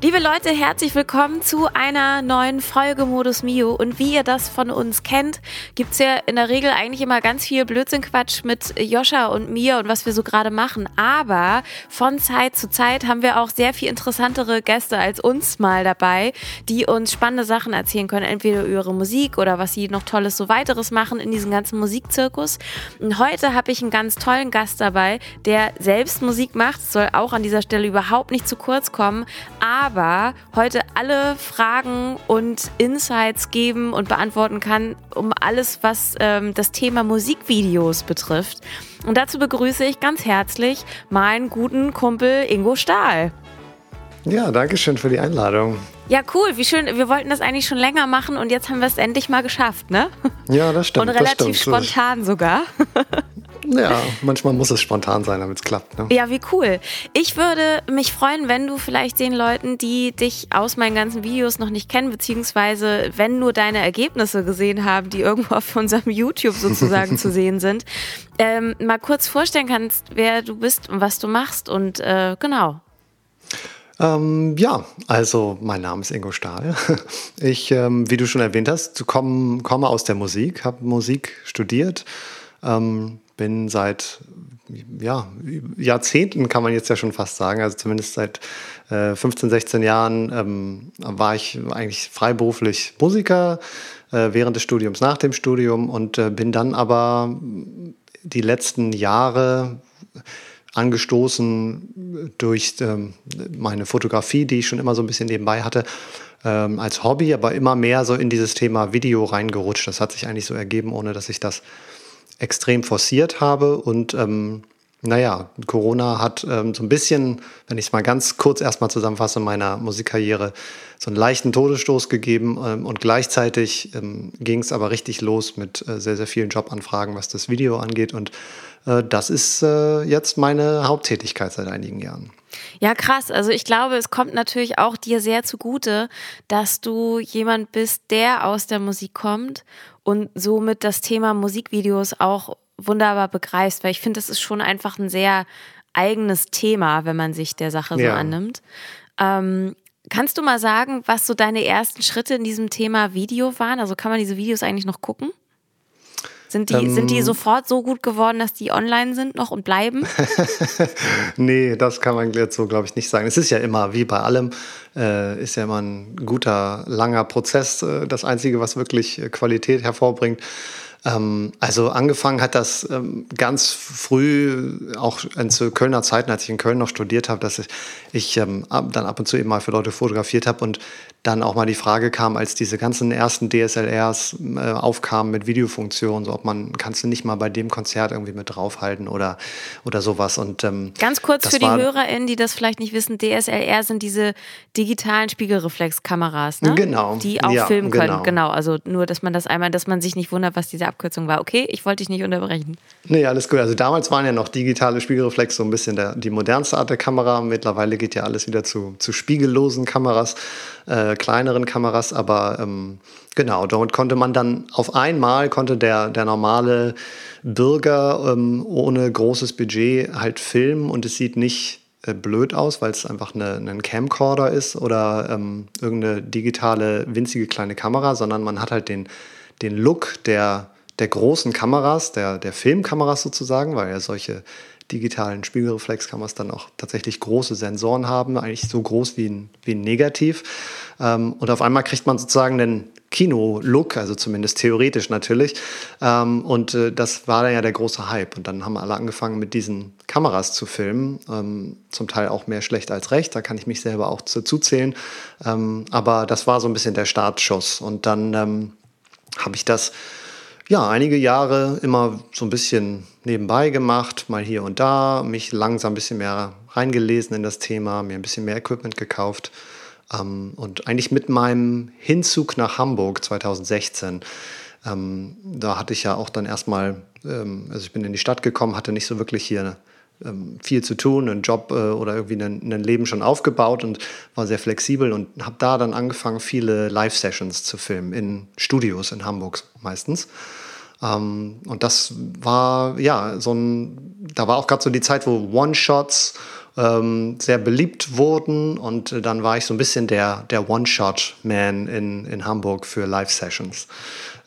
Liebe Leute, herzlich willkommen zu einer neuen Folge Modus Mio. Und wie ihr das von uns kennt, gibt es ja in der Regel eigentlich immer ganz viel Blödsinnquatsch mit Joscha und mir und was wir so gerade machen. Aber von Zeit zu Zeit haben wir auch sehr viel interessantere Gäste als uns mal dabei, die uns spannende Sachen erzählen können. Entweder über ihre Musik oder was sie noch Tolles so weiteres machen in diesem ganzen Musikzirkus. Und heute habe ich einen ganz tollen Gast dabei, der selbst Musik macht. Soll auch an dieser Stelle überhaupt nicht zu kurz kommen. Aber aber heute alle Fragen und Insights geben und beantworten kann, um alles, was ähm, das Thema Musikvideos betrifft. Und dazu begrüße ich ganz herzlich meinen guten Kumpel Ingo Stahl. Ja, danke schön für die Einladung. Ja, cool, wie schön. Wir wollten das eigentlich schon länger machen und jetzt haben wir es endlich mal geschafft, ne? Ja, das stimmt. Und relativ spontan sogar. Ja, manchmal muss es spontan sein, damit es klappt. Ne? Ja, wie cool. Ich würde mich freuen, wenn du vielleicht den Leuten, die dich aus meinen ganzen Videos noch nicht kennen, beziehungsweise wenn nur deine Ergebnisse gesehen haben, die irgendwo auf unserem YouTube sozusagen zu sehen sind, ähm, mal kurz vorstellen kannst, wer du bist und was du machst und äh, genau. Ähm, ja, also mein Name ist Ingo Stahl. Ich, ähm, wie du schon erwähnt hast, komme, komme aus der Musik, habe Musik studiert, ähm, bin seit ja, Jahrzehnten, kann man jetzt ja schon fast sagen, also zumindest seit äh, 15, 16 Jahren ähm, war ich eigentlich freiberuflich Musiker äh, während des Studiums, nach dem Studium und äh, bin dann aber die letzten Jahre angestoßen durch ähm, meine Fotografie, die ich schon immer so ein bisschen nebenbei hatte, ähm, als Hobby, aber immer mehr so in dieses Thema Video reingerutscht. Das hat sich eigentlich so ergeben, ohne dass ich das extrem forciert habe. Und ähm, naja, Corona hat ähm, so ein bisschen, wenn ich es mal ganz kurz erstmal zusammenfasse, meiner Musikkarriere so einen leichten Todesstoß gegeben. Ähm, und gleichzeitig ähm, ging es aber richtig los mit äh, sehr, sehr vielen Jobanfragen, was das Video angeht. Und äh, das ist äh, jetzt meine Haupttätigkeit seit einigen Jahren. Ja, krass. Also ich glaube, es kommt natürlich auch dir sehr zugute, dass du jemand bist, der aus der Musik kommt und somit das Thema Musikvideos auch wunderbar begreifst, weil ich finde, das ist schon einfach ein sehr eigenes Thema, wenn man sich der Sache so ja. annimmt. Ähm, kannst du mal sagen, was so deine ersten Schritte in diesem Thema Video waren? Also kann man diese Videos eigentlich noch gucken? Sind die, ähm, sind die sofort so gut geworden, dass die online sind noch und bleiben? nee, das kann man jetzt so, glaube ich, nicht sagen. Es ist ja immer, wie bei allem, äh, ist ja immer ein guter, langer Prozess. Äh, das Einzige, was wirklich äh, Qualität hervorbringt. Ähm, also angefangen hat das ähm, ganz früh, auch zu Kölner Zeiten, als ich in Köln noch studiert habe, dass ich, ich ähm, dann ab und zu eben mal für Leute fotografiert habe und dann auch mal die Frage kam, als diese ganzen ersten DSLRs äh, aufkamen mit Videofunktionen, so ob man, kannst du nicht mal bei dem Konzert irgendwie mit draufhalten oder, oder sowas. Und, ähm, Ganz kurz für die HörerInnen, die das vielleicht nicht wissen, DSLR sind diese digitalen Spiegelreflexkameras, ne? Genau. Die auch ja, filmen können. Genau. genau. Also nur, dass man das einmal, dass man sich nicht wundert, was diese Abkürzung war. Okay, ich wollte dich nicht unterbrechen. Nee, alles gut. Also damals waren ja noch digitale Spiegelreflex so ein bisschen der, die modernste Art der Kamera. Mittlerweile geht ja alles wieder zu, zu spiegellosen Kameras äh, kleineren Kameras, aber ähm, genau, dort konnte man dann auf einmal, konnte der, der normale Bürger ähm, ohne großes Budget halt filmen und es sieht nicht äh, blöd aus, weil es einfach eine, ein Camcorder ist oder ähm, irgendeine digitale, winzige kleine Kamera, sondern man hat halt den, den Look der, der großen Kameras, der, der Filmkameras sozusagen, weil ja solche digitalen Spiegelreflexkameras dann auch tatsächlich große Sensoren haben, eigentlich so groß wie ein, wie ein Negativ. Ähm, und auf einmal kriegt man sozusagen einen Kino-Look, also zumindest theoretisch natürlich. Ähm, und äh, das war dann ja der große Hype. Und dann haben alle angefangen, mit diesen Kameras zu filmen. Ähm, zum Teil auch mehr schlecht als recht. Da kann ich mich selber auch dazu zählen. Ähm, aber das war so ein bisschen der Startschuss. Und dann ähm, habe ich das ja, einige Jahre immer so ein bisschen nebenbei gemacht, mal hier und da, mich langsam ein bisschen mehr reingelesen in das Thema, mir ein bisschen mehr Equipment gekauft. Ähm, und eigentlich mit meinem Hinzug nach Hamburg 2016, ähm, da hatte ich ja auch dann erstmal, ähm, also ich bin in die Stadt gekommen, hatte nicht so wirklich hier ähm, viel zu tun, einen Job äh, oder irgendwie ein, ein, Leben schon aufgebaut und war sehr flexibel und habe da dann angefangen, viele Live-Sessions zu filmen in Studios in Hamburg meistens. Ähm, und das war ja so ein, da war auch gerade so die Zeit, wo One-Shots ähm, sehr beliebt wurden und äh, dann war ich so ein bisschen der, der One-Shot-Man in, in Hamburg für Live-Sessions.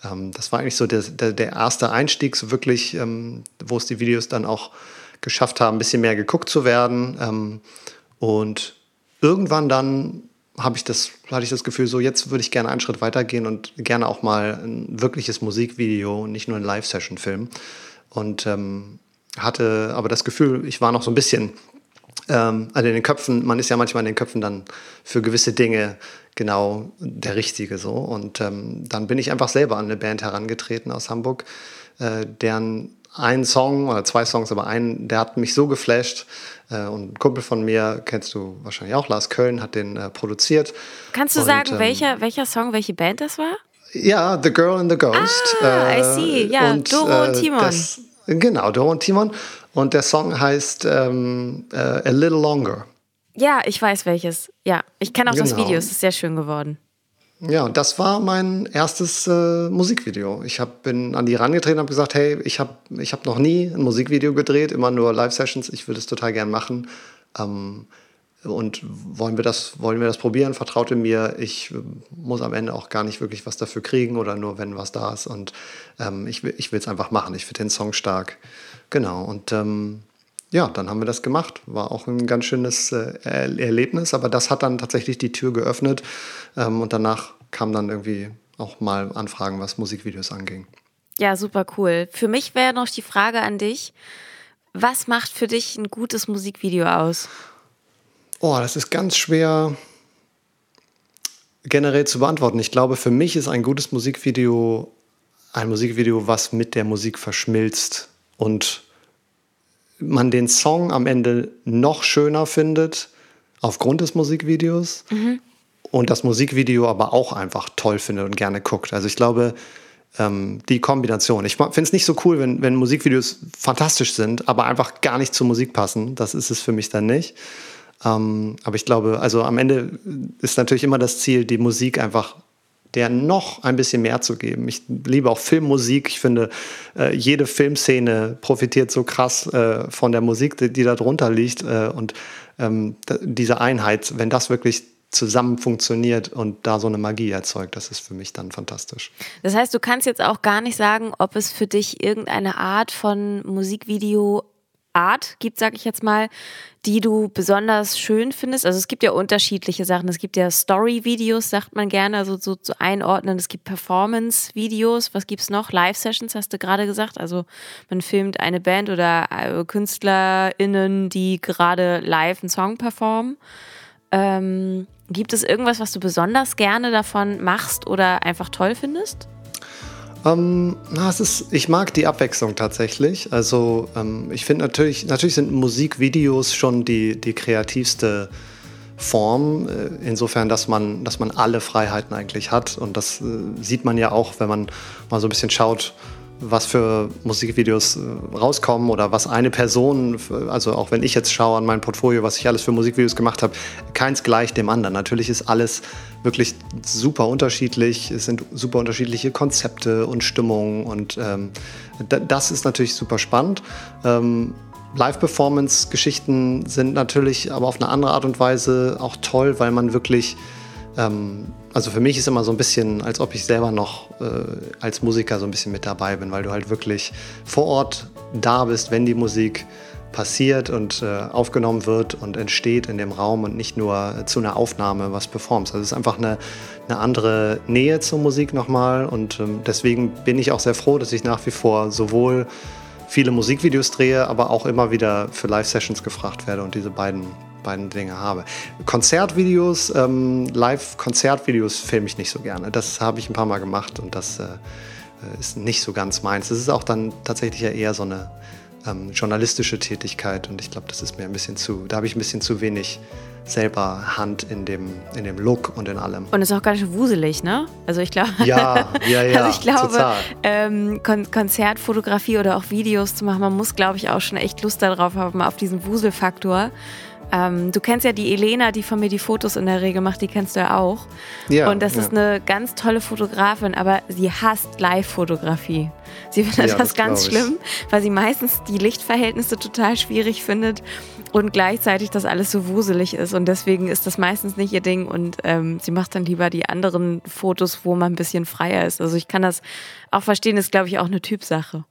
Ähm, das war eigentlich so der, der, der erste Einstieg, so wirklich, ähm, wo es die Videos dann auch geschafft haben, ein bisschen mehr geguckt zu werden. Ähm, und irgendwann dann habe ich das, hatte ich das Gefühl, so jetzt würde ich gerne einen Schritt weitergehen und gerne auch mal ein wirkliches Musikvideo, nicht nur eine Live-Session filmen. Und ähm, hatte aber das Gefühl, ich war noch so ein bisschen ähm, also in den Köpfen, man ist ja manchmal in den Köpfen dann für gewisse Dinge genau der Richtige so. Und ähm, dann bin ich einfach selber an eine Band herangetreten aus Hamburg, äh, deren ein Song oder zwei Songs, aber einen, der hat mich so geflasht. Äh, und ein Kumpel von mir, kennst du wahrscheinlich auch, Lars Köln, hat den äh, produziert. Kannst du und, sagen, ähm, welcher, welcher Song, welche Band das war? Ja, The Girl in the Ghost. Ah, I see. Ja, und, Doro und äh, Timon. Das, genau, Doro und Timon. Und der Song heißt ähm, äh, A Little Longer. Ja, ich weiß welches. Ja, ich kenne auch genau. das Video, es ist sehr schön geworden. Ja, und das war mein erstes äh, Musikvideo. Ich hab, bin an die herangetreten und habe gesagt, hey, ich habe ich hab noch nie ein Musikvideo gedreht, immer nur Live-Sessions. Ich würde es total gern machen. Ähm, und wollen wir, das, wollen wir das probieren? Vertraute mir, ich muss am Ende auch gar nicht wirklich was dafür kriegen oder nur wenn was da ist. Und ähm, ich, ich will es einfach machen. Ich finde den Song stark. Genau. Und ähm, ja, dann haben wir das gemacht. War auch ein ganz schönes äh, Erlebnis, aber das hat dann tatsächlich die Tür geöffnet. Ähm, und danach kamen dann irgendwie auch mal Anfragen, was Musikvideos anging. Ja, super cool. Für mich wäre noch die Frage an dich. Was macht für dich ein gutes Musikvideo aus? Oh, das ist ganz schwer generell zu beantworten. Ich glaube, für mich ist ein gutes Musikvideo ein Musikvideo, was mit der Musik verschmilzt und man den Song am Ende noch schöner findet aufgrund des Musikvideos mhm. und das Musikvideo aber auch einfach toll findet und gerne guckt. Also ich glaube, ähm, die Kombination. Ich finde es nicht so cool, wenn, wenn Musikvideos fantastisch sind, aber einfach gar nicht zur Musik passen. Das ist es für mich dann nicht. Ähm, aber ich glaube, also am Ende ist natürlich immer das Ziel, die Musik einfach der noch ein bisschen mehr zu geben. Ich liebe auch Filmmusik. Ich finde, äh, jede Filmszene profitiert so krass äh, von der Musik, die, da drunter liegt. Äh, und ähm, diese Einheit, wenn das wirklich zusammen funktioniert und da so eine Magie erzeugt, das ist für mich dann fantastisch. Das heißt, du kannst jetzt auch gar nicht sagen, ob es für dich irgendeine Art von Musikvideo Art gibt, sag ich jetzt mal, die du besonders schön findest? Also es gibt ja unterschiedliche Sachen. Es gibt ja Story-Videos, sagt man gerne, also so zu einordnen. Es gibt Performance-Videos. Was gibt's noch? Live-Sessions, hast du gerade gesagt. Also man filmt eine Band oder äh, KünstlerInnen, die gerade live einen Song performen. Ähm, gibt es irgendwas, was du besonders gerne davon machst oder einfach toll findest? Ähm, na, es ist, ich mag die Abwechslung tatsächlich. Also ähm, ich finde natürlich, natürlich sind Musikvideos schon die, die kreativste Form, äh, insofern, dass man, dass man alle Freiheiten eigentlich hat. Und das äh, sieht man ja auch, wenn man mal so ein bisschen schaut, was für Musikvideos äh, rauskommen oder was eine Person, also auch wenn ich jetzt schaue an mein Portfolio, was ich alles für Musikvideos gemacht habe, keins gleich dem anderen. Natürlich ist alles wirklich super unterschiedlich, es sind super unterschiedliche Konzepte und Stimmungen und ähm, das ist natürlich super spannend. Ähm, Live-Performance-Geschichten sind natürlich aber auf eine andere Art und Weise auch toll, weil man wirklich ähm, also für mich ist immer so ein bisschen, als ob ich selber noch äh, als Musiker so ein bisschen mit dabei bin, weil du halt wirklich vor Ort da bist, wenn die Musik passiert und äh, aufgenommen wird und entsteht in dem Raum und nicht nur zu einer Aufnahme was performst. Also es ist einfach eine, eine andere Nähe zur Musik nochmal und ähm, deswegen bin ich auch sehr froh, dass ich nach wie vor sowohl viele Musikvideos drehe, aber auch immer wieder für Live-Sessions gefragt werde und diese beiden beiden Dinge habe. Konzertvideos, ähm, Live-Konzertvideos filme ich nicht so gerne. Das habe ich ein paar Mal gemacht und das äh, ist nicht so ganz meins. Das ist auch dann tatsächlich ja eher so eine, ähm, journalistische Tätigkeit und ich glaube, das ist mir ein bisschen zu, da habe ich ein bisschen zu wenig selber Hand in dem, in dem Look und in allem. Und ist auch gar nicht wuselig, ne? Also ich glaube. Ja, ja, ja. also ich glaube, ähm, Kon Konzertfotografie oder auch Videos zu machen, man muss, glaube ich, auch schon echt Lust darauf haben, auf diesen Wuselfaktor. Ähm, du kennst ja die Elena, die von mir die Fotos in der Regel macht, die kennst du ja auch. Ja, und das ja. ist eine ganz tolle Fotografin, aber sie hasst Live-Fotografie. Sie findet ja, das, das ganz schlimm, weil sie meistens die Lichtverhältnisse total schwierig findet und gleichzeitig das alles so wuselig ist. Und deswegen ist das meistens nicht ihr Ding. Und ähm, sie macht dann lieber die anderen Fotos, wo man ein bisschen freier ist. Also ich kann das auch verstehen, ist, glaube ich, auch eine Typsache.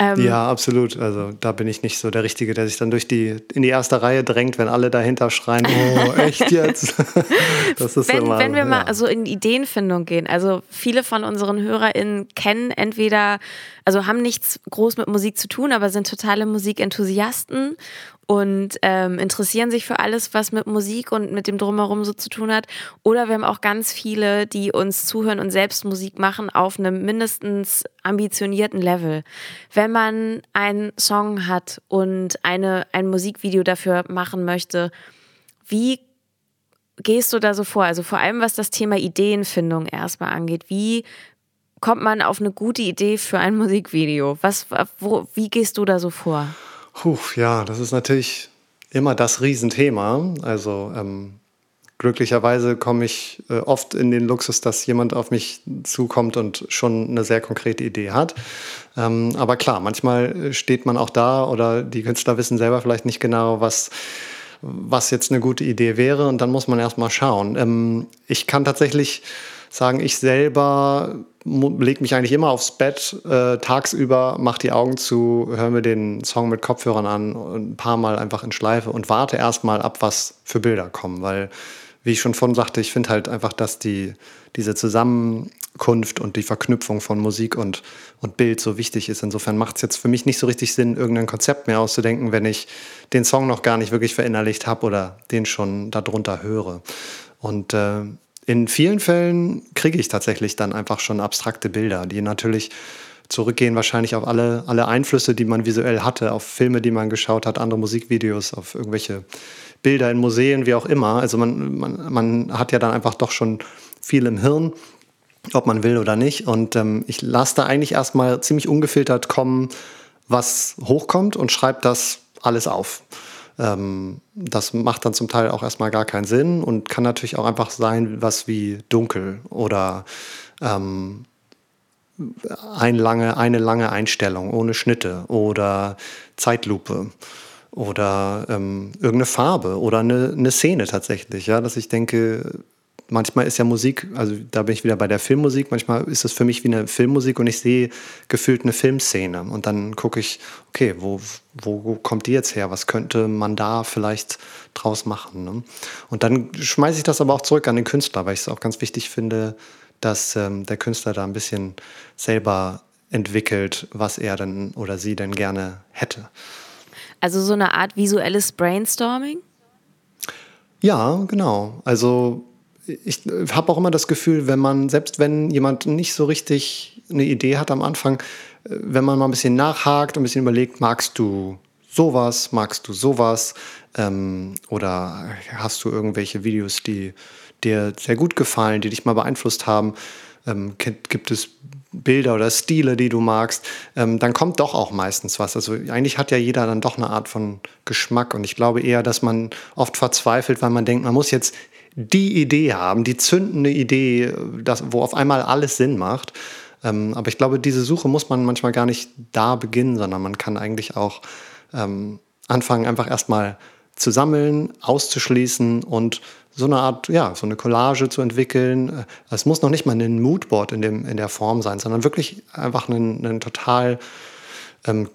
Ähm, ja, absolut. Also da bin ich nicht so der Richtige, der sich dann durch die in die erste Reihe drängt, wenn alle dahinter schreien, oh, echt jetzt? das ist wenn, immer, wenn wir ja. mal so in Ideenfindung gehen, also viele von unseren HörerInnen kennen entweder, also haben nichts groß mit Musik zu tun, aber sind totale Musikenthusiasten und ähm, interessieren sich für alles, was mit Musik und mit dem Drumherum so zu tun hat. Oder wir haben auch ganz viele, die uns zuhören und selbst Musik machen auf einem mindestens ambitionierten Level. Wenn man einen Song hat und eine, ein Musikvideo dafür machen möchte, wie gehst du da so vor? Also vor allem was das Thema Ideenfindung erstmal angeht. Wie kommt man auf eine gute Idee für ein Musikvideo? Was, wo, wie gehst du da so vor? Puh, ja, das ist natürlich immer das Riesenthema. Also ähm, glücklicherweise komme ich äh, oft in den Luxus, dass jemand auf mich zukommt und schon eine sehr konkrete Idee hat. Ähm, aber klar, manchmal steht man auch da oder die Künstler wissen selber vielleicht nicht genau, was was jetzt eine gute Idee wäre und dann muss man erstmal schauen. Ähm, ich kann tatsächlich sagen, ich selber lege mich eigentlich immer aufs Bett äh, tagsüber, mache die Augen zu, höre mir den Song mit Kopfhörern an und ein paar Mal einfach in Schleife und warte erstmal ab, was für Bilder kommen, weil wie ich schon vorhin sagte, ich finde halt einfach, dass die, diese Zusammenkunft und die Verknüpfung von Musik und, und Bild so wichtig ist. Insofern macht es jetzt für mich nicht so richtig Sinn, irgendein Konzept mehr auszudenken, wenn ich den Song noch gar nicht wirklich verinnerlicht habe oder den schon darunter höre. Und äh, in vielen Fällen kriege ich tatsächlich dann einfach schon abstrakte Bilder, die natürlich zurückgehen wahrscheinlich auf alle, alle Einflüsse, die man visuell hatte, auf Filme, die man geschaut hat, andere Musikvideos, auf irgendwelche Bilder in Museen, wie auch immer. Also man, man, man hat ja dann einfach doch schon viel im Hirn, ob man will oder nicht. Und ähm, ich lasse da eigentlich erstmal ziemlich ungefiltert kommen, was hochkommt und schreibe das alles auf. Ähm, das macht dann zum Teil auch erstmal gar keinen Sinn und kann natürlich auch einfach sein, was wie dunkel oder ähm, ein lange, eine lange Einstellung ohne Schnitte oder Zeitlupe oder ähm, irgendeine Farbe oder eine, eine Szene tatsächlich, ja, dass ich denke, manchmal ist ja Musik, also da bin ich wieder bei der Filmmusik, manchmal ist es für mich wie eine Filmmusik und ich sehe gefühlt eine Filmszene und dann gucke ich, okay, wo, wo kommt die jetzt her? Was könnte man da vielleicht draus machen? Ne? Und dann schmeiße ich das aber auch zurück an den Künstler, weil ich es auch ganz wichtig finde, dass ähm, der Künstler da ein bisschen selber entwickelt, was er denn oder sie denn gerne hätte. Also so eine Art visuelles Brainstorming? Ja, genau. Also ich habe auch immer das Gefühl, wenn man, selbst wenn jemand nicht so richtig eine Idee hat am Anfang, äh, wenn man mal ein bisschen nachhakt und ein bisschen überlegt, magst du sowas, magst du sowas ähm, oder hast du irgendwelche Videos, die dir sehr gut gefallen, die dich mal beeinflusst haben, ähm, gibt es Bilder oder Stile, die du magst, ähm, dann kommt doch auch meistens was. Also eigentlich hat ja jeder dann doch eine Art von Geschmack und ich glaube eher, dass man oft verzweifelt, weil man denkt, man muss jetzt die Idee haben, die zündende Idee, das, wo auf einmal alles Sinn macht. Ähm, aber ich glaube, diese Suche muss man manchmal gar nicht da beginnen, sondern man kann eigentlich auch ähm, anfangen, einfach erstmal zu sammeln, auszuschließen und so eine Art, ja, so eine Collage zu entwickeln. Es muss noch nicht mal ein Moodboard in, dem, in der Form sein, sondern wirklich einfach ein, ein total ähm,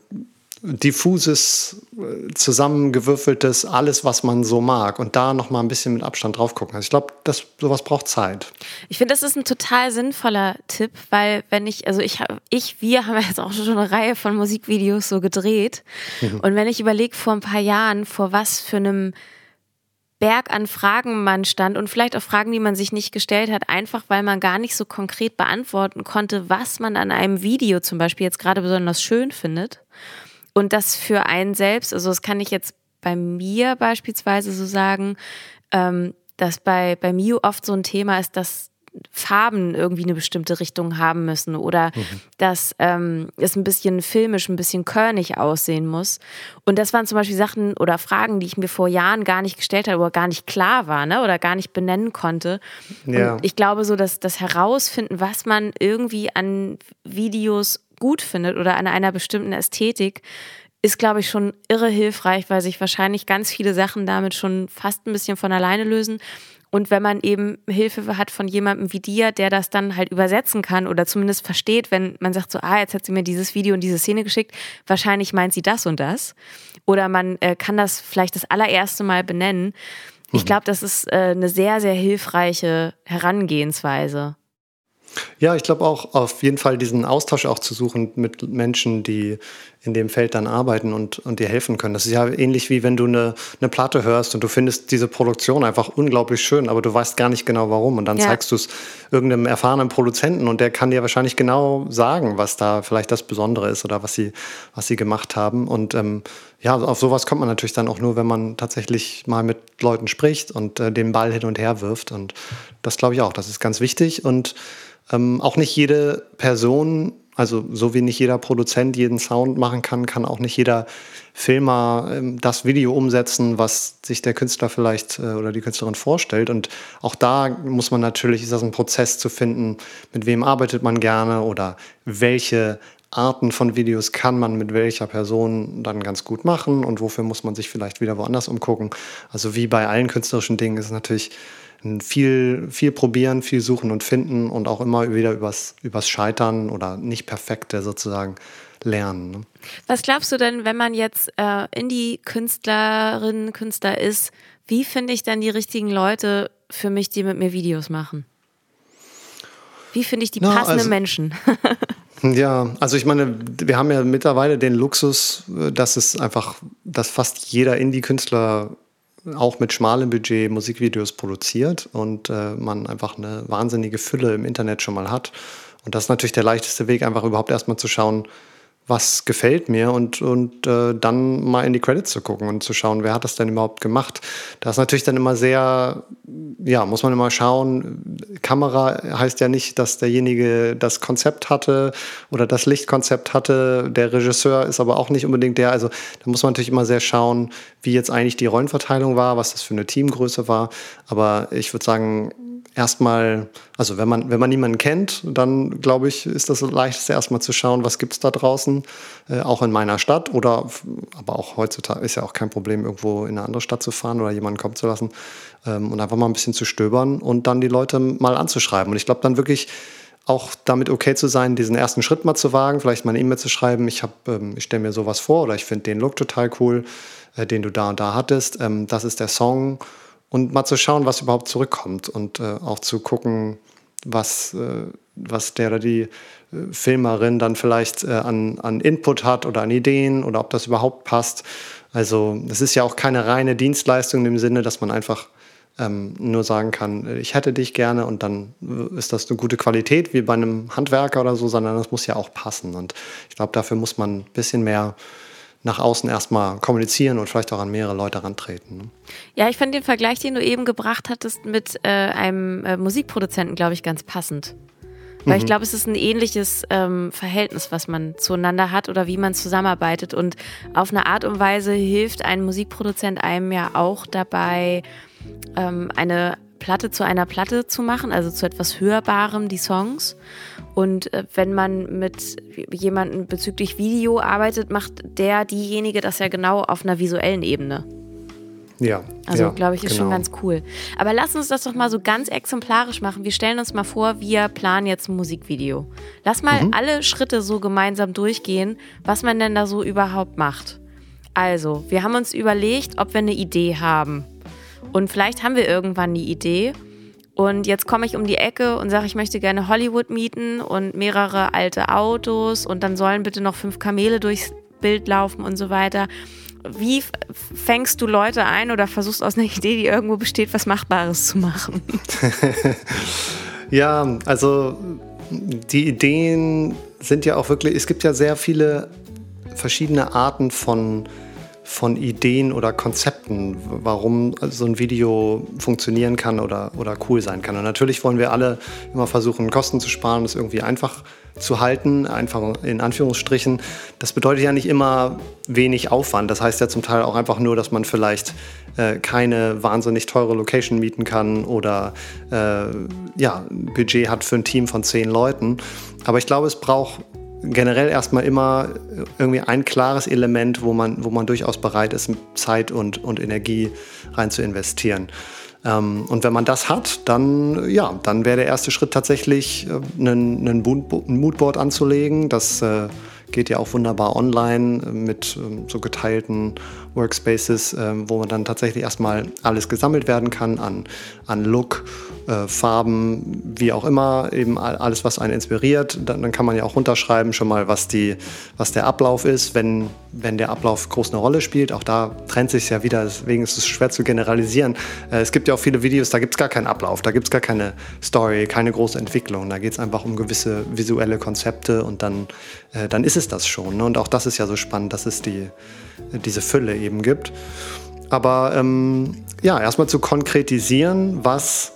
diffuses, äh, zusammengewürfeltes, alles, was man so mag und da noch mal ein bisschen mit Abstand drauf gucken. Also ich glaube, das sowas braucht Zeit. Ich finde, das ist ein total sinnvoller Tipp, weil wenn ich, also ich, ich, wir haben jetzt auch schon eine Reihe von Musikvideos so gedreht mhm. und wenn ich überlege vor ein paar Jahren, vor was für einem Berg an Fragen man stand und vielleicht auch Fragen, die man sich nicht gestellt hat, einfach weil man gar nicht so konkret beantworten konnte, was man an einem Video zum Beispiel jetzt gerade besonders schön findet Und das für einen selbst, also das kann ich jetzt bei mir beispielsweise so sagen, ähm, dass bei, bei Mio oft so ein Thema ist, dass Farben irgendwie eine bestimmte Richtung haben müssen oder mhm. dass ähm, es ein bisschen filmisch, ein bisschen körnig aussehen muss. Und das waren zum Beispiel Sachen oder Fragen, die ich mir vor Jahren gar nicht gestellt habe oder gar nicht klar war ne? oder gar nicht benennen konnte. Ja. Und ich glaube so, dass das Herausfinden, was man irgendwie an Videos gut findet oder an einer bestimmten Ästhetik, ist, glaube ich, schon irre hilfreich, weil sich wahrscheinlich ganz viele Sachen damit schon fast ein bisschen von alleine lösen. Und wenn man eben Hilfe hat von jemandem wie dir, der das dann halt übersetzen kann oder zumindest versteht, wenn man sagt so, ah, jetzt hat sie mir dieses Video und diese Szene geschickt, wahrscheinlich meint sie das und das. Oder man äh, kann das vielleicht das allererste Mal benennen. Ich mhm. glaube, das ist äh, eine sehr, sehr hilfreiche Herangehensweise. Ja, ich glaube auch auf jeden Fall diesen Austausch auch zu suchen mit Menschen, die in dem Feld dann arbeiten und, und dir helfen können. Das ist ja ähnlich wie wenn du eine, eine Platte hörst und du findest diese Produktion einfach unglaublich schön, aber du weißt gar nicht genau warum. Und dann ja. zeigst du es irgendeinem erfahrenen Produzenten und der kann dir wahrscheinlich genau sagen, was da vielleicht das Besondere ist oder was sie, was sie gemacht haben. Und ähm, ja, auf sowas kommt man natürlich dann auch nur, wenn man tatsächlich mal mit Leuten spricht und äh, den Ball hin und her wirft. Und das glaube ich auch, das ist ganz wichtig. Und ähm, auch nicht jede Person also so wie nicht jeder Produzent jeden Sound machen kann, kann auch nicht jeder Filmer ähm, das Video umsetzen, was sich der Künstler vielleicht äh, oder die Künstlerin vorstellt. Und auch da muss man natürlich, ist das ein Prozess zu finden, mit wem arbeitet man gerne oder welche Arten von Videos kann man mit welcher Person dann ganz gut machen und wofür muss man sich vielleicht wieder woanders umgucken. Also wie bei allen künstlerischen Dingen ist es natürlich viel, viel probieren, viel suchen und finden und auch immer wieder übers, übers Scheitern oder nicht perfekte sozusagen lernen. Ne? Was glaubst du denn, wenn man jetzt äh, Indie-Künstlerin, Künstler ist, wie finde ich dann die richtigen Leute für mich, die mit mir Videos machen? Wie finde ich die Na, passenden also, Menschen? ja, also ich meine, wir haben ja mittlerweile den Luxus, äh, dass es einfach, dass fast jeder Indie-Künstler auch mit schmalem Budget Musikvideos produziert und äh, man einfach eine wahnsinnige Fülle im Internet schon mal hat. Und das ist natürlich der leichteste Weg, einfach überhaupt erstmal zu schauen, was gefällt mir und, und äh, dann mal in die Credits zu gucken und zu schauen, wer hat das denn überhaupt gemacht. Das ist natürlich dann immer sehr, ja, muss man immer schauen. Kamera heißt ja nicht, dass derjenige das Konzept hatte oder das Lichtkonzept hatte. Der Regisseur ist aber auch nicht unbedingt der. Also da muss man natürlich immer sehr schauen, wie jetzt eigentlich die Rollenverteilung war, was das für eine Teamgröße war. Aber ich würde sagen, erstmal, also wenn man, wenn man niemanden kennt, dann glaube ich, ist das leichteste erstmal zu schauen, was gibt es da draußen, äh, auch in meiner Stadt oder aber auch heutzutage ist ja auch kein Problem, irgendwo in eine andere Stadt zu fahren oder jemanden kommen zu lassen ähm, und einfach mal ein bisschen zu stöbern und dann die Leute mal anzuschreiben. Und ich glaube dann wirklich auch damit okay zu sein, diesen ersten Schritt mal zu wagen, vielleicht mal eine E-Mail zu schreiben, ich, ähm, ich stelle mir sowas vor oder ich finde den Look total cool, äh, den du da und da hattest, ähm, das ist der Song und mal zu schauen, was überhaupt zurückkommt und äh, auch zu gucken, was, äh, was der oder die äh, Filmerin dann vielleicht äh, an, an Input hat oder an Ideen oder ob das überhaupt passt. Also es ist ja auch keine reine Dienstleistung im Sinne, dass man einfach ähm, nur sagen kann, ich hätte dich gerne und dann ist das eine gute Qualität wie bei einem Handwerker oder so, sondern das muss ja auch passen. Und ich glaube, dafür muss man ein bisschen mehr nach außen erstmal kommunizieren und vielleicht auch an mehrere Leute rantreten. Ne? Ja, ich fand den Vergleich, den du eben gebracht hattest mit äh, einem äh, Musikproduzenten, glaube ich, ganz passend. Weil mhm. ich glaube, es ist ein ähnliches ähm, Verhältnis, was man zueinander hat oder wie man zusammenarbeitet. Und auf eine Art und Weise hilft ein Musikproduzent einem ja auch dabei, ähm, eine Platte zu einer Platte zu machen, also zu etwas Hörbarem, die Songs. Und äh, wenn man mit jemandem bezüglich Video arbeitet, macht der diejenige das ja genau auf einer visuellen Ebene. Ja. Also, ja, glaube ich, ist genau. schon ganz cool. Aber lass uns das doch mal so ganz exemplarisch machen. Wir stellen uns mal vor, wir planen jetzt ein Musikvideo. Lass mal mhm. alle Schritte so gemeinsam durchgehen, was man denn da so überhaupt macht. Also, wir haben uns überlegt, ob wir eine Idee haben. Und vielleicht haben wir irgendwann die Idee. Und jetzt komme ich um die Ecke und sage, ich möchte gerne Hollywood mieten und mehrere alte Autos und dann sollen bitte noch fünf Kamele durchs Bild laufen und so weiter. Wie fängst du Leute ein oder versuchst aus einer Idee, die irgendwo besteht, was Machbares zu machen? ja, also die Ideen sind ja auch wirklich, es gibt ja sehr viele verschiedene Arten von von Ideen oder Konzepten, warum so ein Video funktionieren kann oder, oder cool sein kann. Und natürlich wollen wir alle immer versuchen, Kosten zu sparen, das irgendwie einfach zu halten, einfach in Anführungsstrichen. Das bedeutet ja nicht immer wenig Aufwand. Das heißt ja zum Teil auch einfach nur, dass man vielleicht äh, keine wahnsinnig teure Location mieten kann oder äh, ja, ein Budget hat für ein Team von zehn Leuten. Aber ich glaube, es braucht generell erstmal immer irgendwie ein klares Element, wo man, wo man durchaus bereit ist, Zeit und, und Energie rein zu investieren. Ähm, und wenn man das hat, dann, ja, dann wäre der erste Schritt tatsächlich, äh, einen, einen Moodboard anzulegen. Das äh, geht ja auch wunderbar online mit ähm, so geteilten Workspaces, ähm, wo man dann tatsächlich erstmal alles gesammelt werden kann an, an Look, äh, Farben, wie auch immer, eben alles, was einen inspiriert. Dann, dann, kann man ja auch runterschreiben schon mal, was, die, was der Ablauf ist, wenn, wenn der Ablauf groß eine Rolle spielt. Auch da trennt sich ja wieder, deswegen ist es schwer zu generalisieren. Äh, es gibt ja auch viele Videos, da gibt es gar keinen Ablauf, da gibt es gar keine Story, keine große Entwicklung. Da geht es einfach um gewisse visuelle Konzepte und dann, äh, dann ist es das schon. Ne? Und auch das ist ja so spannend, dass es die, diese Fülle eben gibt. Aber ähm, ja, erstmal zu konkretisieren, was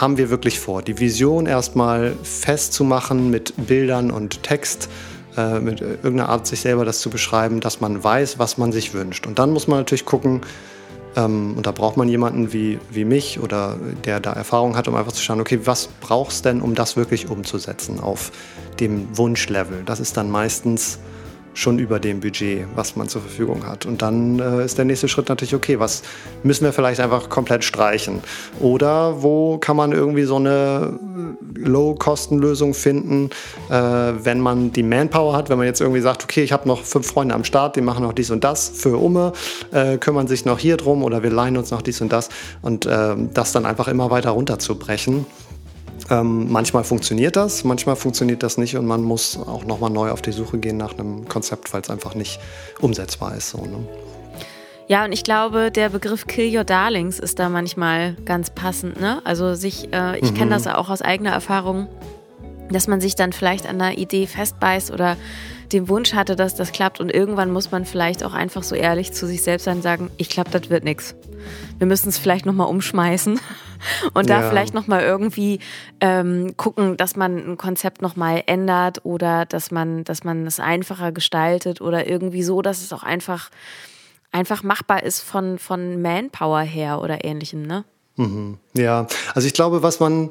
haben wir wirklich vor? Die Vision erstmal festzumachen mit Bildern und Text, äh, mit irgendeiner Art sich selber das zu beschreiben, dass man weiß, was man sich wünscht. Und dann muss man natürlich gucken, ähm, und da braucht man jemanden wie, wie mich oder der da Erfahrung hat, um einfach zu schauen, okay, was brauchst denn, um das wirklich umzusetzen auf dem Wunschlevel? Das ist dann meistens schon über dem Budget, was man zur Verfügung hat. Und dann äh, ist der nächste Schritt natürlich, okay, was müssen wir vielleicht einfach komplett streichen? Oder wo kann man irgendwie so eine Low-Kosten-Lösung finden, äh, wenn man die Manpower hat, wenn man jetzt irgendwie sagt, okay, ich habe noch fünf Freunde am Start, die machen noch dies und das für Umme, äh, kümmern sich noch hier drum oder wir leihen uns noch dies und das und äh, das dann einfach immer weiter runterzubrechen. Ähm, manchmal funktioniert das, manchmal funktioniert das nicht und man muss auch nochmal neu auf die Suche gehen nach einem Konzept, weil es einfach nicht umsetzbar ist. So, ne? Ja, und ich glaube, der Begriff Kill Your Darlings ist da manchmal ganz passend. Ne? Also sich, äh, ich mhm. kenne das auch aus eigener Erfahrung, dass man sich dann vielleicht an einer Idee festbeißt oder den Wunsch hatte, dass das klappt und irgendwann muss man vielleicht auch einfach so ehrlich zu sich selbst sein und sagen, ich glaube, das wird nichts. Wir müssen es vielleicht nochmal umschmeißen und da ja. vielleicht nochmal irgendwie ähm, gucken, dass man ein Konzept nochmal ändert oder dass man, dass man es einfacher gestaltet oder irgendwie so, dass es auch einfach, einfach machbar ist von, von Manpower her oder ähnlichem, ne? Mhm. Ja, also ich glaube, was man,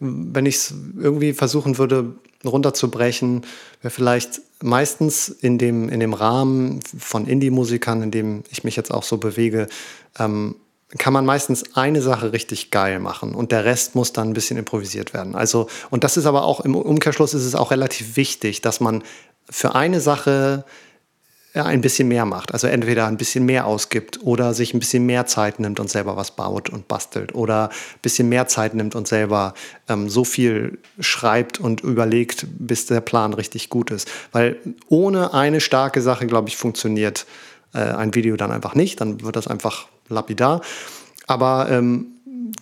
wenn ich es irgendwie versuchen würde runterzubrechen, wäre vielleicht meistens in dem, in dem Rahmen von Indie-Musikern, in dem ich mich jetzt auch so bewege, ähm, kann man meistens eine Sache richtig geil machen und der Rest muss dann ein bisschen improvisiert werden. Also, und das ist aber auch im Umkehrschluss ist es auch relativ wichtig, dass man für eine Sache ein bisschen mehr macht. Also entweder ein bisschen mehr ausgibt oder sich ein bisschen mehr Zeit nimmt und selber was baut und bastelt oder ein bisschen mehr Zeit nimmt und selber ähm, so viel schreibt und überlegt, bis der Plan richtig gut ist. Weil ohne eine starke Sache, glaube ich, funktioniert äh, ein Video dann einfach nicht. Dann wird das einfach lapidar. Aber ähm,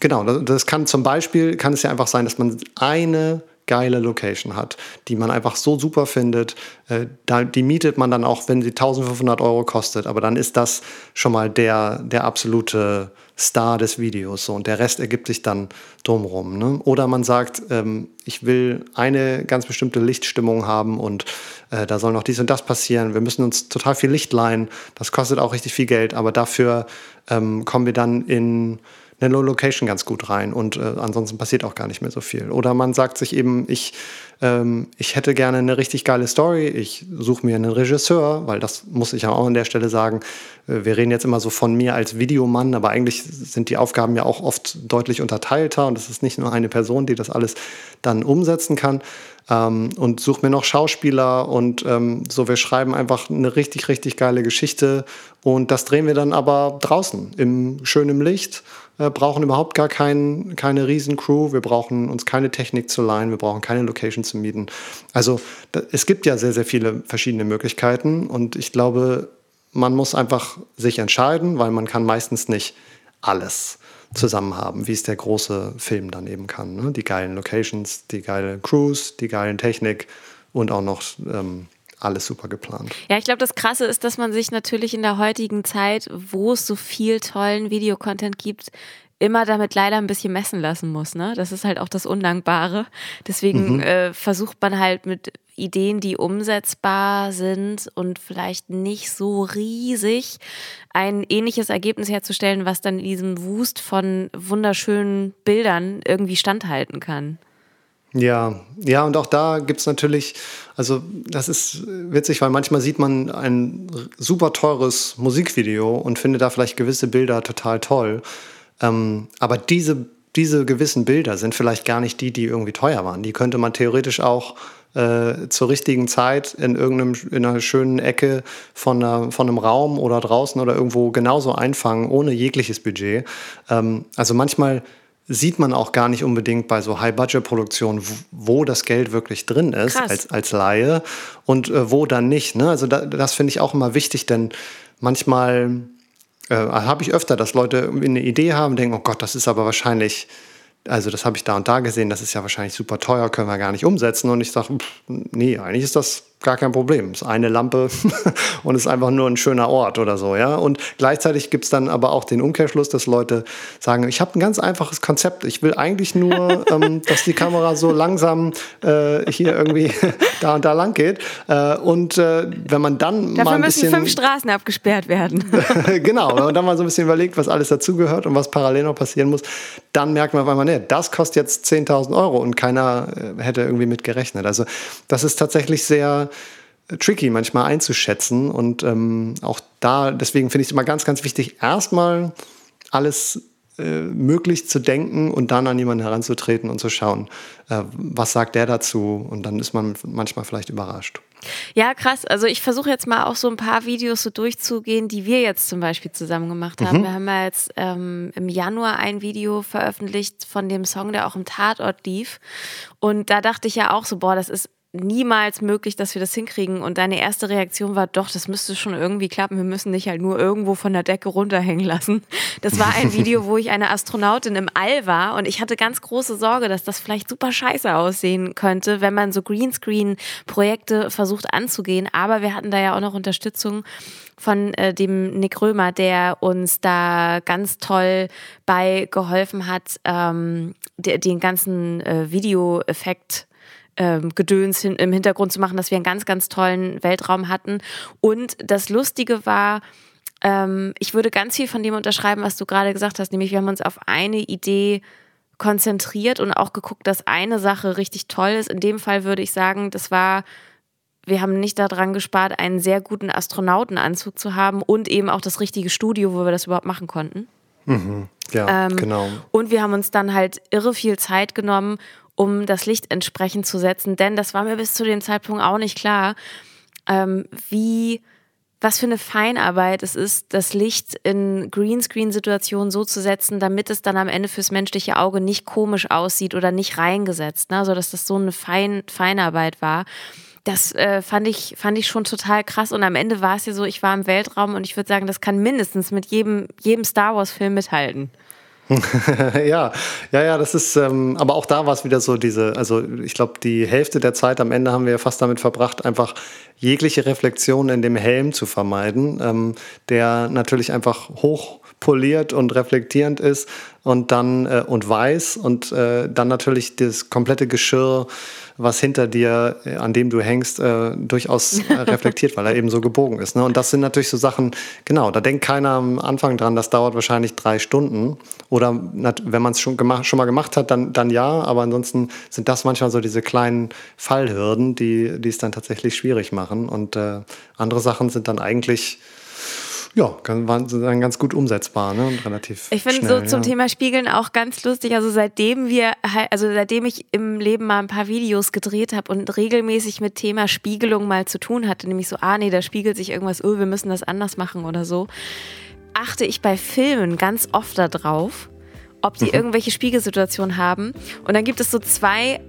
genau, das, das kann zum Beispiel, kann es ja einfach sein, dass man eine geile Location hat, die man einfach so super findet. Äh, die mietet man dann auch, wenn sie 1500 Euro kostet. Aber dann ist das schon mal der, der absolute Star des Videos. So. Und der Rest ergibt sich dann drumherum. Ne? Oder man sagt, ähm, ich will eine ganz bestimmte Lichtstimmung haben und äh, da soll noch dies und das passieren. Wir müssen uns total viel Licht leihen. Das kostet auch richtig viel Geld. Aber dafür ähm, kommen wir dann in eine Low-Location ganz gut rein und äh, ansonsten passiert auch gar nicht mehr so viel. Oder man sagt sich eben, ich, ähm, ich hätte gerne eine richtig geile Story, ich suche mir einen Regisseur, weil das muss ich ja auch an der Stelle sagen. Äh, wir reden jetzt immer so von mir als Videomann, aber eigentlich sind die Aufgaben ja auch oft deutlich unterteilter und es ist nicht nur eine Person, die das alles dann umsetzen kann. Ähm, und suche mir noch Schauspieler und ähm, so, wir schreiben einfach eine richtig, richtig geile Geschichte und das drehen wir dann aber draußen im schönen Licht äh, brauchen überhaupt gar kein, keine Riesencrew, wir brauchen uns keine Technik zu leihen, wir brauchen keine Location zu mieten. Also da, es gibt ja sehr, sehr viele verschiedene Möglichkeiten und ich glaube, man muss einfach sich entscheiden, weil man kann meistens nicht alles zusammen haben, wie es der große Film dann eben kann. Ne? Die geilen Locations, die geile Crews, die geilen Technik und auch noch ähm, alles super geplant. Ja, ich glaube, das Krasse ist, dass man sich natürlich in der heutigen Zeit, wo es so viel tollen Videocontent gibt, immer damit leider ein bisschen messen lassen muss. Ne? Das ist halt auch das Undankbare. Deswegen mhm. äh, versucht man halt mit Ideen, die umsetzbar sind und vielleicht nicht so riesig, ein ähnliches Ergebnis herzustellen, was dann in diesem Wust von wunderschönen Bildern irgendwie standhalten kann. Ja, ja, und auch da gibt es natürlich, also das ist witzig, weil manchmal sieht man ein super teures Musikvideo und findet da vielleicht gewisse Bilder total toll. Ähm, aber diese, diese gewissen Bilder sind vielleicht gar nicht die, die irgendwie teuer waren. Die könnte man theoretisch auch äh, zur richtigen Zeit in irgendeinem in einer schönen Ecke von, einer, von einem Raum oder draußen oder irgendwo genauso einfangen, ohne jegliches Budget. Ähm, also manchmal sieht man auch gar nicht unbedingt bei so High-Budget-Produktionen, wo das Geld wirklich drin ist als, als Laie und äh, wo dann nicht. Ne? Also da, das finde ich auch immer wichtig, denn manchmal äh, habe ich öfter, dass Leute eine Idee haben, denken, oh Gott, das ist aber wahrscheinlich, also das habe ich da und da gesehen, das ist ja wahrscheinlich super teuer, können wir gar nicht umsetzen. Und ich sage, nee, eigentlich ist das gar kein Problem. Es ist eine Lampe und es ist einfach nur ein schöner Ort oder so, ja. Und gleichzeitig gibt es dann aber auch den Umkehrschluss, dass Leute sagen, ich habe ein ganz einfaches Konzept. Ich will eigentlich nur, ähm, dass die Kamera so langsam äh, hier irgendwie da und da lang geht. Äh, und äh, wenn man dann Dafür mal ein müssen bisschen, fünf Straßen abgesperrt werden. genau, wenn man dann mal so ein bisschen überlegt, was alles dazugehört und was parallel noch passieren muss, dann merkt man auf einmal, nee, das kostet jetzt 10.000 Euro und keiner äh, hätte irgendwie mit gerechnet. Also das ist tatsächlich sehr tricky manchmal einzuschätzen. Und ähm, auch da, deswegen finde ich es immer ganz, ganz wichtig, erstmal alles äh, möglich zu denken und dann an jemanden heranzutreten und zu schauen, äh, was sagt der dazu. Und dann ist man manchmal vielleicht überrascht. Ja, krass. Also ich versuche jetzt mal auch so ein paar Videos so durchzugehen, die wir jetzt zum Beispiel zusammen gemacht haben. Mhm. Wir haben ja jetzt ähm, im Januar ein Video veröffentlicht von dem Song, der auch im Tatort lief. Und da dachte ich ja auch so, boah, das ist niemals möglich, dass wir das hinkriegen. Und deine erste Reaktion war, doch, das müsste schon irgendwie klappen. Wir müssen dich halt nur irgendwo von der Decke runterhängen lassen. Das war ein Video, wo ich eine Astronautin im All war und ich hatte ganz große Sorge, dass das vielleicht super scheiße aussehen könnte, wenn man so Greenscreen-Projekte versucht anzugehen. Aber wir hatten da ja auch noch Unterstützung von äh, dem Nick Römer, der uns da ganz toll bei geholfen hat, ähm, den ganzen äh, Videoeffekt ähm, Gedöns hin, im Hintergrund zu machen, dass wir einen ganz, ganz tollen Weltraum hatten. Und das Lustige war, ähm, ich würde ganz viel von dem unterschreiben, was du gerade gesagt hast, nämlich wir haben uns auf eine Idee konzentriert und auch geguckt, dass eine Sache richtig toll ist. In dem Fall würde ich sagen, das war wir haben nicht daran gespart, einen sehr guten Astronautenanzug zu haben und eben auch das richtige Studio, wo wir das überhaupt machen konnten. Mhm, ja, ähm, genau. Und wir haben uns dann halt irre viel Zeit genommen, um das Licht entsprechend zu setzen. Denn das war mir bis zu dem Zeitpunkt auch nicht klar, ähm, wie was für eine Feinarbeit es ist, das Licht in Greenscreen-Situationen so zu setzen, damit es dann am Ende fürs menschliche Auge nicht komisch aussieht oder nicht reingesetzt, ne? also dass das so eine Fein Feinarbeit war. Das äh, fand, ich, fand ich schon total krass. Und am Ende war es ja so, ich war im Weltraum und ich würde sagen, das kann mindestens mit jedem, jedem Star Wars-Film mithalten. ja, ja, ja, das ist, ähm, aber auch da war es wieder so diese, also ich glaube, die Hälfte der Zeit am Ende haben wir fast damit verbracht, einfach jegliche Reflexion in dem Helm zu vermeiden, ähm, der natürlich einfach hoch poliert und reflektierend ist und dann äh, und weiß und äh, dann natürlich das komplette Geschirr was hinter dir, äh, an dem du hängst, äh, durchaus äh, reflektiert, weil er eben so gebogen ist. Ne? Und das sind natürlich so Sachen, genau, da denkt keiner am Anfang dran, das dauert wahrscheinlich drei Stunden. Oder wenn man es schon, schon mal gemacht hat, dann, dann ja, aber ansonsten sind das manchmal so diese kleinen Fallhürden, die, die es dann tatsächlich schwierig machen. Und äh, andere Sachen sind dann eigentlich ja, waren dann ganz gut umsetzbar ne? und relativ. Ich finde so zum ja. Thema Spiegeln auch ganz lustig. Also seitdem wir, also seitdem ich im Leben mal ein paar Videos gedreht habe und regelmäßig mit Thema Spiegelung mal zu tun hatte, nämlich so, ah nee, da spiegelt sich irgendwas, oh, wir müssen das anders machen oder so, achte ich bei Filmen ganz oft darauf, ob die mhm. irgendwelche Spiegelsituationen haben. Und dann gibt es so zwei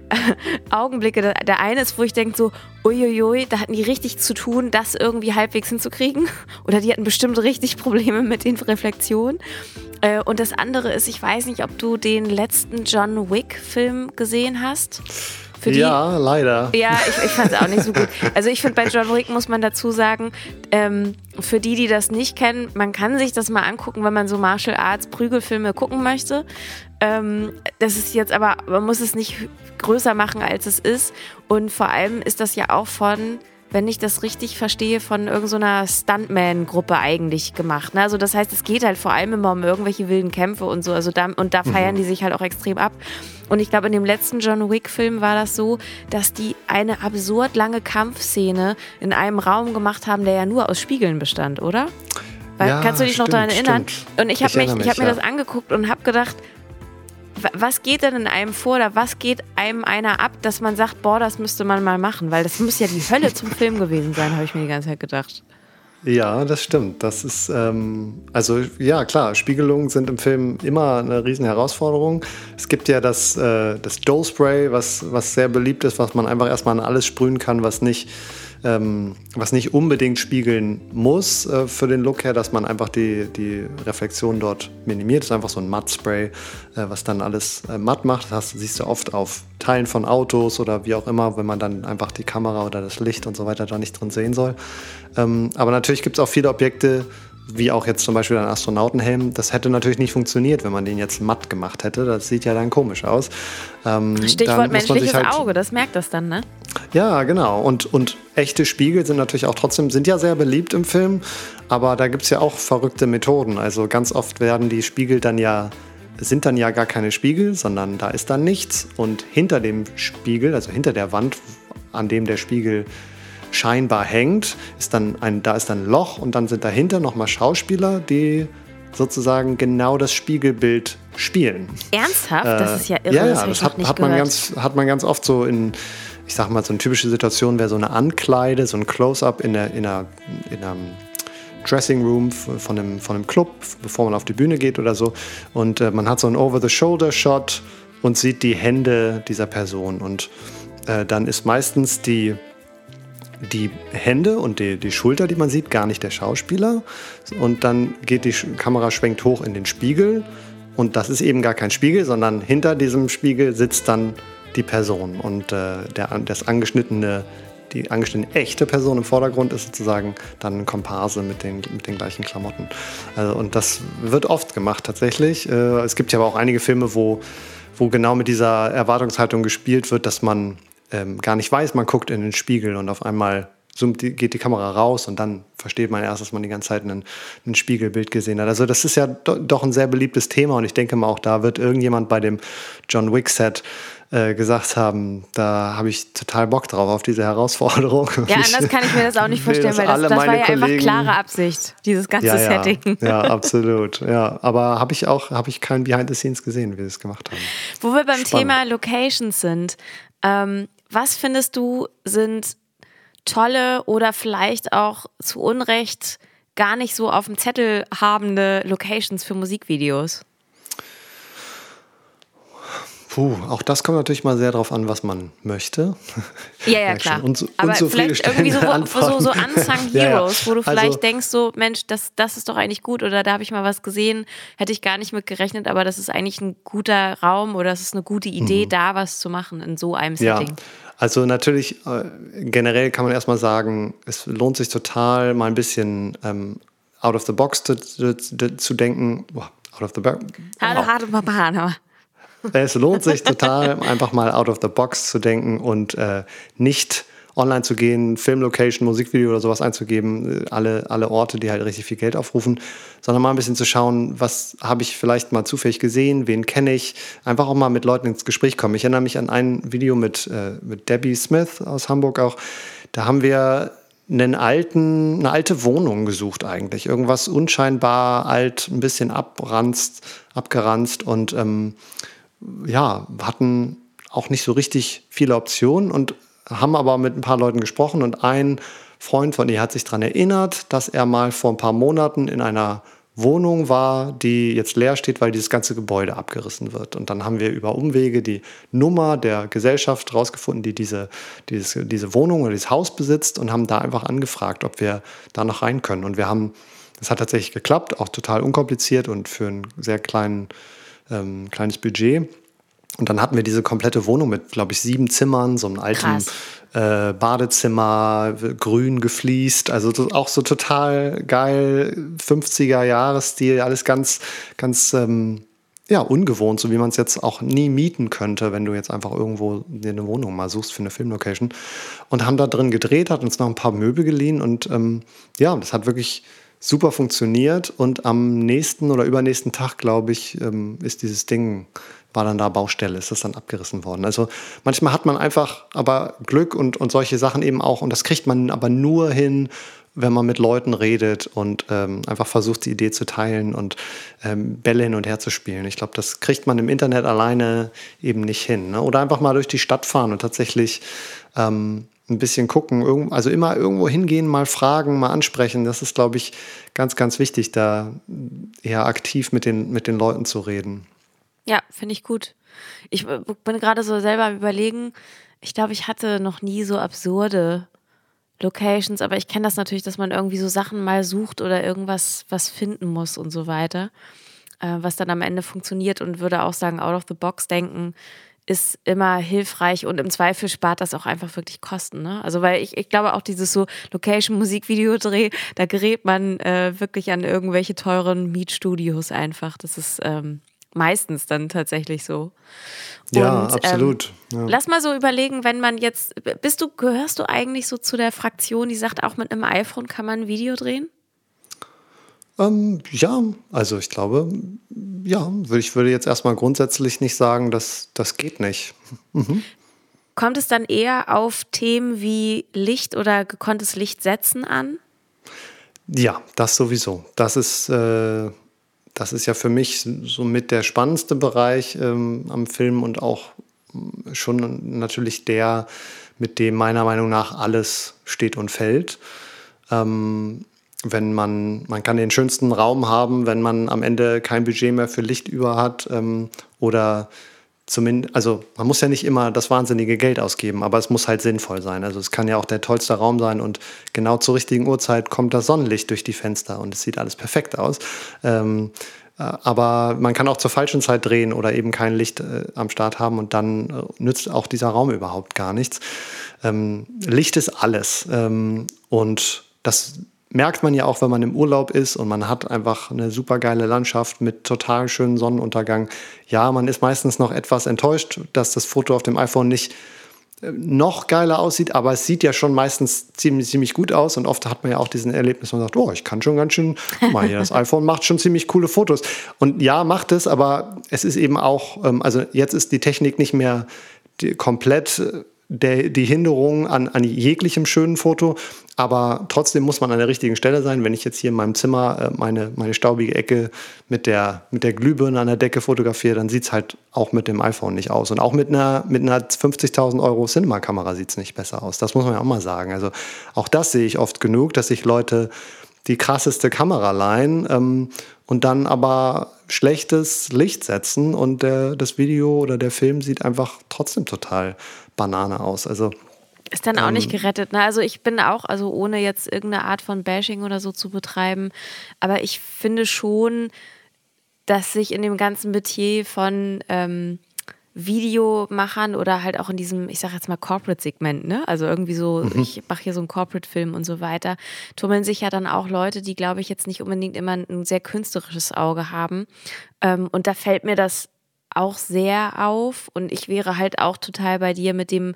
Augenblicke. Der eine ist, wo ich denke so, uiuiui, da hatten die richtig zu tun, das irgendwie halbwegs hinzukriegen. Oder die hatten bestimmt richtig Probleme mit den Reflexionen. Äh, und das andere ist, ich weiß nicht, ob du den letzten John Wick-Film gesehen hast. Die, ja, leider. Ja, ich, ich fand es auch nicht so gut. Also ich finde, bei John Wick muss man dazu sagen, ähm, für die, die das nicht kennen, man kann sich das mal angucken, wenn man so Martial Arts Prügelfilme gucken möchte. Ähm, das ist jetzt aber, man muss es nicht größer machen, als es ist. Und vor allem ist das ja auch von wenn ich das richtig verstehe, von irgendeiner so Stuntman-Gruppe eigentlich gemacht. Ne? Also das heißt, es geht halt vor allem immer um irgendwelche wilden Kämpfe und so. Also da, und da feiern mhm. die sich halt auch extrem ab. Und ich glaube, in dem letzten John Wick-Film war das so, dass die eine absurd lange Kampfszene in einem Raum gemacht haben, der ja nur aus Spiegeln bestand, oder? Weil, ja, kannst du dich stimmt, noch daran erinnern? Stimmt. Und ich habe mich, ich hab mir ja. das angeguckt und habe gedacht, was geht denn in einem vor oder was geht einem einer ab, dass man sagt, boah, das müsste man mal machen? Weil das muss ja die Hölle zum Film gewesen sein, habe ich mir die ganze Zeit gedacht. Ja, das stimmt. Das ist, ähm, also ja, klar, Spiegelungen sind im Film immer eine riesen Herausforderung. Es gibt ja das, äh, das Doe Spray, was, was sehr beliebt ist, was man einfach erstmal an alles sprühen kann, was nicht ähm, was nicht unbedingt spiegeln muss äh, für den Look her, dass man einfach die, die Reflexion dort minimiert. Das ist einfach so ein Matt-Spray, äh, was dann alles äh, matt macht. Das siehst du oft auf Teilen von Autos oder wie auch immer, wenn man dann einfach die Kamera oder das Licht und so weiter da nicht drin sehen soll. Ähm, aber natürlich gibt es auch viele Objekte, wie auch jetzt zum Beispiel ein Astronautenhelm, das hätte natürlich nicht funktioniert, wenn man den jetzt matt gemacht hätte. Das sieht ja dann komisch aus. Ähm, Stichwort menschliches halt Auge, das merkt das dann, ne? Ja, genau. Und, und echte Spiegel sind natürlich auch trotzdem, sind ja sehr beliebt im Film, aber da gibt es ja auch verrückte Methoden. Also ganz oft werden die Spiegel dann ja sind dann ja gar keine Spiegel, sondern da ist dann nichts. Und hinter dem Spiegel, also hinter der Wand, an dem der Spiegel scheinbar hängt, ist dann ein, da ist dann ein Loch und dann sind dahinter nochmal Schauspieler, die sozusagen genau das Spiegelbild spielen. Ernsthaft? Äh, das ist ja irre. Ja, ja das, das hat, hat, man ganz, hat man ganz oft so in, ich sag mal, so eine typische Situation wäre so eine Ankleide, so ein Close-up in, der, in, einer, in einem Dressing Room von einem, von einem Club, bevor man auf die Bühne geht oder so. Und äh, man hat so einen Over-the-Shoulder-Shot und sieht die Hände dieser Person. Und äh, dann ist meistens die die Hände und die, die Schulter, die man sieht, gar nicht der Schauspieler. Und dann geht die Kamera schwenkt hoch in den Spiegel. Und das ist eben gar kein Spiegel, sondern hinter diesem Spiegel sitzt dann die Person. Und äh, der, das angeschnittene, die angeschnittene echte Person im Vordergrund ist sozusagen dann ein Komparse mit den, mit den gleichen Klamotten. Also, und das wird oft gemacht tatsächlich. Äh, es gibt ja aber auch einige Filme, wo, wo genau mit dieser Erwartungshaltung gespielt wird, dass man ähm, gar nicht weiß, man guckt in den Spiegel und auf einmal zoomt die, geht die Kamera raus und dann versteht man erst, dass man die ganze Zeit ein, ein Spiegelbild gesehen hat. Also das ist ja do, doch ein sehr beliebtes Thema und ich denke mal auch da wird irgendjemand bei dem John Wick Set äh, gesagt haben, da habe ich total Bock drauf, auf diese Herausforderung. Ja, anders kann ich mir das auch nicht vorstellen, weil das, das war ja Kollegen, einfach klare Absicht, dieses ganze ja, ja, Setting. Ja, absolut. Ja, aber habe ich auch, habe ich kein Behind the Scenes gesehen, wie sie es gemacht haben. Wo wir beim Spannend. Thema Locations sind, ähm, was findest du sind tolle oder vielleicht auch zu Unrecht gar nicht so auf dem Zettel habende Locations für Musikvideos? Puh, auch das kommt natürlich mal sehr darauf an, was man möchte. Ja, ja, klar. Und, Aber vielleicht irgendwie so, so, so Unsung Heroes, ja, ja. wo du vielleicht also, denkst, so, Mensch, das, das ist doch eigentlich gut oder da habe ich mal was gesehen, hätte ich gar nicht mit gerechnet, aber das ist eigentlich ein guter Raum oder es ist eine gute Idee, mhm. da was zu machen in so einem Setting. Ja. Also natürlich, äh, generell kann man erstmal sagen, es lohnt sich total, mal ein bisschen ähm, out of the box zu, zu, zu denken. Boah, out of the box. Hallo, hallo, Papa. Es lohnt sich total, einfach mal out of the box zu denken und äh, nicht online zu gehen, Filmlocation, Musikvideo oder sowas einzugeben, alle, alle Orte, die halt richtig viel Geld aufrufen, sondern mal ein bisschen zu schauen, was habe ich vielleicht mal zufällig gesehen, wen kenne ich, einfach auch mal mit Leuten ins Gespräch kommen. Ich erinnere mich an ein Video mit, äh, mit Debbie Smith aus Hamburg auch. Da haben wir einen alten, eine alte Wohnung gesucht eigentlich. Irgendwas unscheinbar alt, ein bisschen abranzt, abgeranzt und ähm, ja, hatten auch nicht so richtig viele Optionen und haben aber mit ein paar Leuten gesprochen und ein Freund von ihr hat sich daran erinnert, dass er mal vor ein paar Monaten in einer Wohnung war, die jetzt leer steht, weil dieses ganze Gebäude abgerissen wird. Und dann haben wir über Umwege die Nummer der Gesellschaft rausgefunden, die diese, dieses, diese Wohnung oder dieses Haus besitzt und haben da einfach angefragt, ob wir da noch rein können. Und wir haben, das hat tatsächlich geklappt, auch total unkompliziert und für einen sehr kleinen ähm, kleines Budget. und dann hatten wir diese komplette Wohnung mit, glaube ich, sieben Zimmern, so einem alten äh, Badezimmer, grün gefliest, also auch so total geil, 50er Jahresstil, alles ganz, ganz ähm, ja, ungewohnt, so wie man es jetzt auch nie mieten könnte, wenn du jetzt einfach irgendwo dir eine Wohnung mal suchst für eine Filmlocation. Und haben da drin gedreht, hat uns noch ein paar Möbel geliehen und ähm, ja, das hat wirklich super funktioniert. Und am nächsten oder übernächsten Tag, glaube ich, ähm, ist dieses Ding war dann da Baustelle, ist das dann abgerissen worden. Also manchmal hat man einfach aber Glück und, und solche Sachen eben auch. Und das kriegt man aber nur hin, wenn man mit Leuten redet und ähm, einfach versucht, die Idee zu teilen und ähm, Bälle hin und her zu spielen. Ich glaube, das kriegt man im Internet alleine eben nicht hin. Ne? Oder einfach mal durch die Stadt fahren und tatsächlich ähm, ein bisschen gucken, also immer irgendwo hingehen, mal fragen, mal ansprechen. Das ist, glaube ich, ganz, ganz wichtig, da eher aktiv mit den, mit den Leuten zu reden. Ja, finde ich gut. Ich bin gerade so selber am überlegen, ich glaube, ich hatte noch nie so absurde Locations, aber ich kenne das natürlich, dass man irgendwie so Sachen mal sucht oder irgendwas was finden muss und so weiter, äh, was dann am Ende funktioniert und würde auch sagen, out of the box denken ist immer hilfreich und im Zweifel spart das auch einfach wirklich Kosten. Ne? Also weil ich, ich glaube auch dieses so Location-Musikvideo-Dreh, da gerät man äh, wirklich an irgendwelche teuren Mietstudios einfach. Das ist ähm, meistens dann tatsächlich so. Und, ja, absolut. Ähm, ja. Lass mal so überlegen, wenn man jetzt, bist du, gehörst du eigentlich so zu der Fraktion, die sagt, auch mit einem iPhone kann man ein Video drehen? Ähm, ja, also ich glaube, ja, ich würde jetzt erstmal grundsätzlich nicht sagen, dass das geht nicht. Mhm. Kommt es dann eher auf Themen wie Licht oder gekonntes Licht setzen an? Ja, das sowieso. Das ist äh, das ist ja für mich somit der spannendste Bereich ähm, am Film und auch mm, schon natürlich der, mit dem meiner Meinung nach alles steht und fällt. Ähm, wenn man, man kann den schönsten Raum haben, wenn man am Ende kein Budget mehr für Licht über hat ähm, oder zumindest, also man muss ja nicht immer das wahnsinnige Geld ausgeben, aber es muss halt sinnvoll sein. Also es kann ja auch der tollste Raum sein und genau zur richtigen Uhrzeit kommt das Sonnenlicht durch die Fenster und es sieht alles perfekt aus. Ähm, äh, aber man kann auch zur falschen Zeit drehen oder eben kein Licht äh, am Start haben und dann äh, nützt auch dieser Raum überhaupt gar nichts. Ähm, Licht ist alles ähm, und das merkt man ja auch, wenn man im Urlaub ist und man hat einfach eine super geile Landschaft mit total schönen Sonnenuntergang. Ja, man ist meistens noch etwas enttäuscht, dass das Foto auf dem iPhone nicht äh, noch geiler aussieht, aber es sieht ja schon meistens ziemlich, ziemlich gut aus und oft hat man ja auch diesen Erlebnis, man sagt, oh, ich kann schon ganz schön, mal hier, das iPhone macht schon ziemlich coole Fotos. Und ja, macht es, aber es ist eben auch, ähm, also jetzt ist die Technik nicht mehr komplett äh, der, die Hinderung an, an jeglichem schönen Foto, aber trotzdem muss man an der richtigen Stelle sein. Wenn ich jetzt hier in meinem Zimmer äh, meine, meine staubige Ecke mit der, mit der Glühbirne an der Decke fotografiere, dann sieht es halt auch mit dem iPhone nicht aus. Und auch mit einer, mit einer 50.000 Euro Cinema-Kamera sieht es nicht besser aus. Das muss man ja auch mal sagen. Also auch das sehe ich oft genug, dass sich Leute die krasseste Kamera leihen ähm, und dann aber schlechtes Licht setzen und der, das Video oder der Film sieht einfach trotzdem total Banane aus. Also ist dann auch ähm, nicht gerettet. Ne? Also ich bin auch, also ohne jetzt irgendeine Art von Bashing oder so zu betreiben, aber ich finde schon, dass sich in dem ganzen Metier von ähm, Videomachern oder halt auch in diesem, ich sag jetzt mal Corporate-Segment, ne? Also irgendwie so, mhm. ich mache hier so einen Corporate-Film und so weiter, tummeln sich ja dann auch Leute, die, glaube ich, jetzt nicht unbedingt immer ein sehr künstlerisches Auge haben. Ähm, und da fällt mir das auch sehr auf und ich wäre halt auch total bei dir mit dem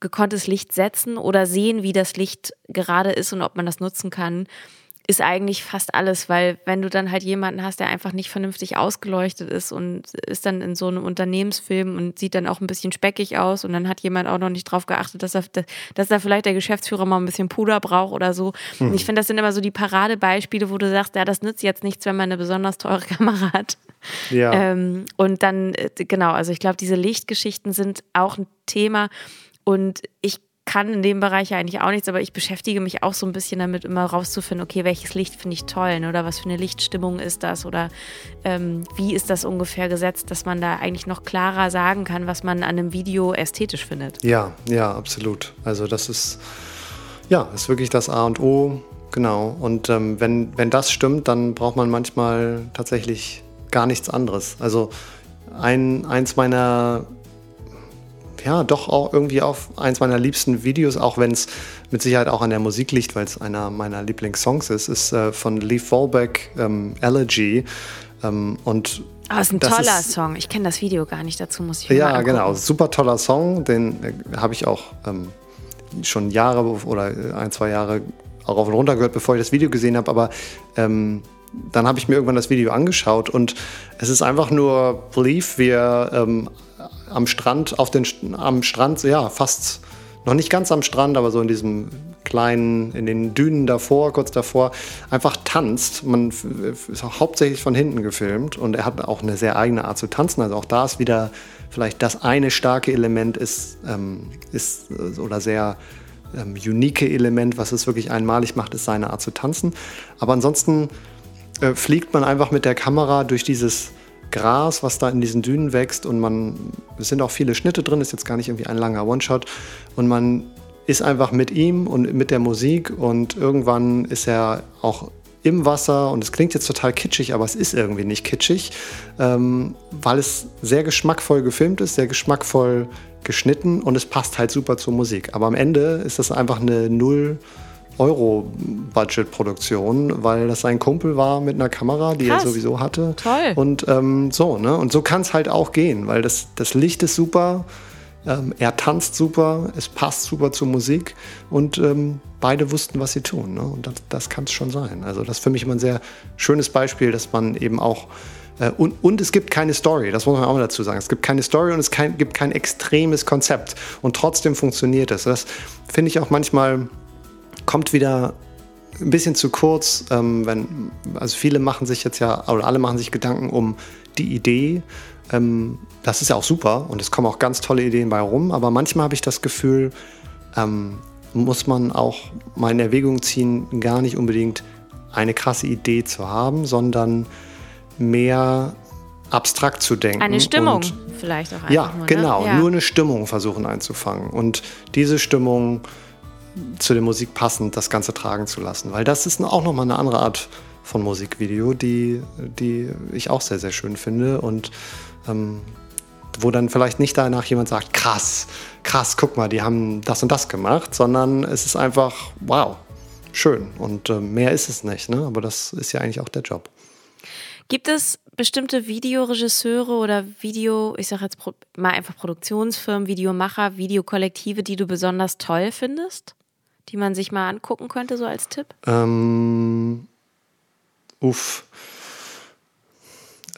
gekonntes Licht setzen oder sehen, wie das Licht gerade ist und ob man das nutzen kann, ist eigentlich fast alles, weil wenn du dann halt jemanden hast, der einfach nicht vernünftig ausgeleuchtet ist und ist dann in so einem Unternehmensfilm und sieht dann auch ein bisschen speckig aus und dann hat jemand auch noch nicht drauf geachtet, dass, er, dass da vielleicht der Geschäftsführer mal ein bisschen Puder braucht oder so. Mhm. Und ich finde, das sind immer so die Paradebeispiele, wo du sagst, ja, das nützt jetzt nichts, wenn man eine besonders teure Kamera hat. Ja. Ähm, und dann, äh, genau, also ich glaube, diese Lichtgeschichten sind auch ein Thema, und ich kann in dem Bereich eigentlich auch nichts, aber ich beschäftige mich auch so ein bisschen damit, immer rauszufinden, okay, welches Licht finde ich toll ne? oder was für eine Lichtstimmung ist das oder ähm, wie ist das ungefähr gesetzt, dass man da eigentlich noch klarer sagen kann, was man an einem Video ästhetisch findet. Ja, ja, absolut. Also das ist, ja, ist wirklich das A und O, genau. Und ähm, wenn, wenn das stimmt, dann braucht man manchmal tatsächlich gar nichts anderes. Also ein, eins meiner ja, doch auch irgendwie auf eins meiner liebsten Videos, auch wenn es mit Sicherheit auch an der Musik liegt, weil es einer meiner Lieblingssongs ist, ist äh, von Lee Fallback, ähm, Elegy. Ähm, und Ah, ist ein toller ist, Song. Ich kenne das Video gar nicht dazu, muss ich mir Ja, genau. Super toller Song. Den äh, habe ich auch ähm, schon Jahre oder äh, ein, zwei Jahre auch auf und runter gehört, bevor ich das Video gesehen habe. Aber ähm, dann habe ich mir irgendwann das Video angeschaut und es ist einfach nur Belief, wie er ähm, am Strand, auf den, am Strand, ja, fast noch nicht ganz am Strand, aber so in diesem kleinen, in den Dünen davor, kurz davor, einfach tanzt. Man ist auch hauptsächlich von hinten gefilmt und er hat auch eine sehr eigene Art zu tanzen. Also auch da ist wieder vielleicht das eine starke Element ist, ähm, ist äh, oder sehr ähm, unique Element, was es wirklich einmalig macht, ist seine Art zu tanzen. Aber ansonsten äh, fliegt man einfach mit der Kamera durch dieses Gras, was da in diesen Dünen wächst und man, es sind auch viele Schnitte drin, ist jetzt gar nicht irgendwie ein langer One-Shot und man ist einfach mit ihm und mit der Musik und irgendwann ist er auch im Wasser und es klingt jetzt total kitschig, aber es ist irgendwie nicht kitschig, ähm, weil es sehr geschmackvoll gefilmt ist, sehr geschmackvoll geschnitten und es passt halt super zur Musik. Aber am Ende ist das einfach eine Null- Euro-Budget-Produktion, weil das sein Kumpel war mit einer Kamera, die Krass. er sowieso hatte. Toll. Und ähm, so, ne? Und so kann es halt auch gehen, weil das, das Licht ist super, ähm, er tanzt super, es passt super zur Musik und ähm, beide wussten, was sie tun. Ne? Und das, das kann es schon sein. Also das ist für mich immer ein sehr schönes Beispiel, dass man eben auch äh, und, und, es gibt keine Story, das muss man auch dazu sagen. Es gibt keine Story und es kein, gibt kein extremes Konzept. Und trotzdem funktioniert es. Das finde ich auch manchmal kommt wieder ein bisschen zu kurz, ähm, wenn, also viele machen sich jetzt ja, oder alle machen sich Gedanken um die Idee. Ähm, das ist ja auch super und es kommen auch ganz tolle Ideen bei rum, aber manchmal habe ich das Gefühl, ähm, muss man auch mal in Erwägung ziehen, gar nicht unbedingt eine krasse Idee zu haben, sondern mehr abstrakt zu denken. Eine Stimmung vielleicht auch einfach. Ja, nur, ne? genau, ja. nur eine Stimmung versuchen einzufangen. Und diese Stimmung zu der Musik passend das Ganze tragen zu lassen. Weil das ist auch nochmal eine andere Art von Musikvideo, die, die ich auch sehr, sehr schön finde und ähm, wo dann vielleicht nicht danach jemand sagt, krass, krass, guck mal, die haben das und das gemacht, sondern es ist einfach, wow, schön und äh, mehr ist es nicht, ne? aber das ist ja eigentlich auch der Job. Gibt es bestimmte Videoregisseure oder Video, ich sage jetzt mal einfach Produktionsfirmen, Videomacher, Videokollektive, die du besonders toll findest? Die man sich mal angucken könnte, so als Tipp? Ähm, uff.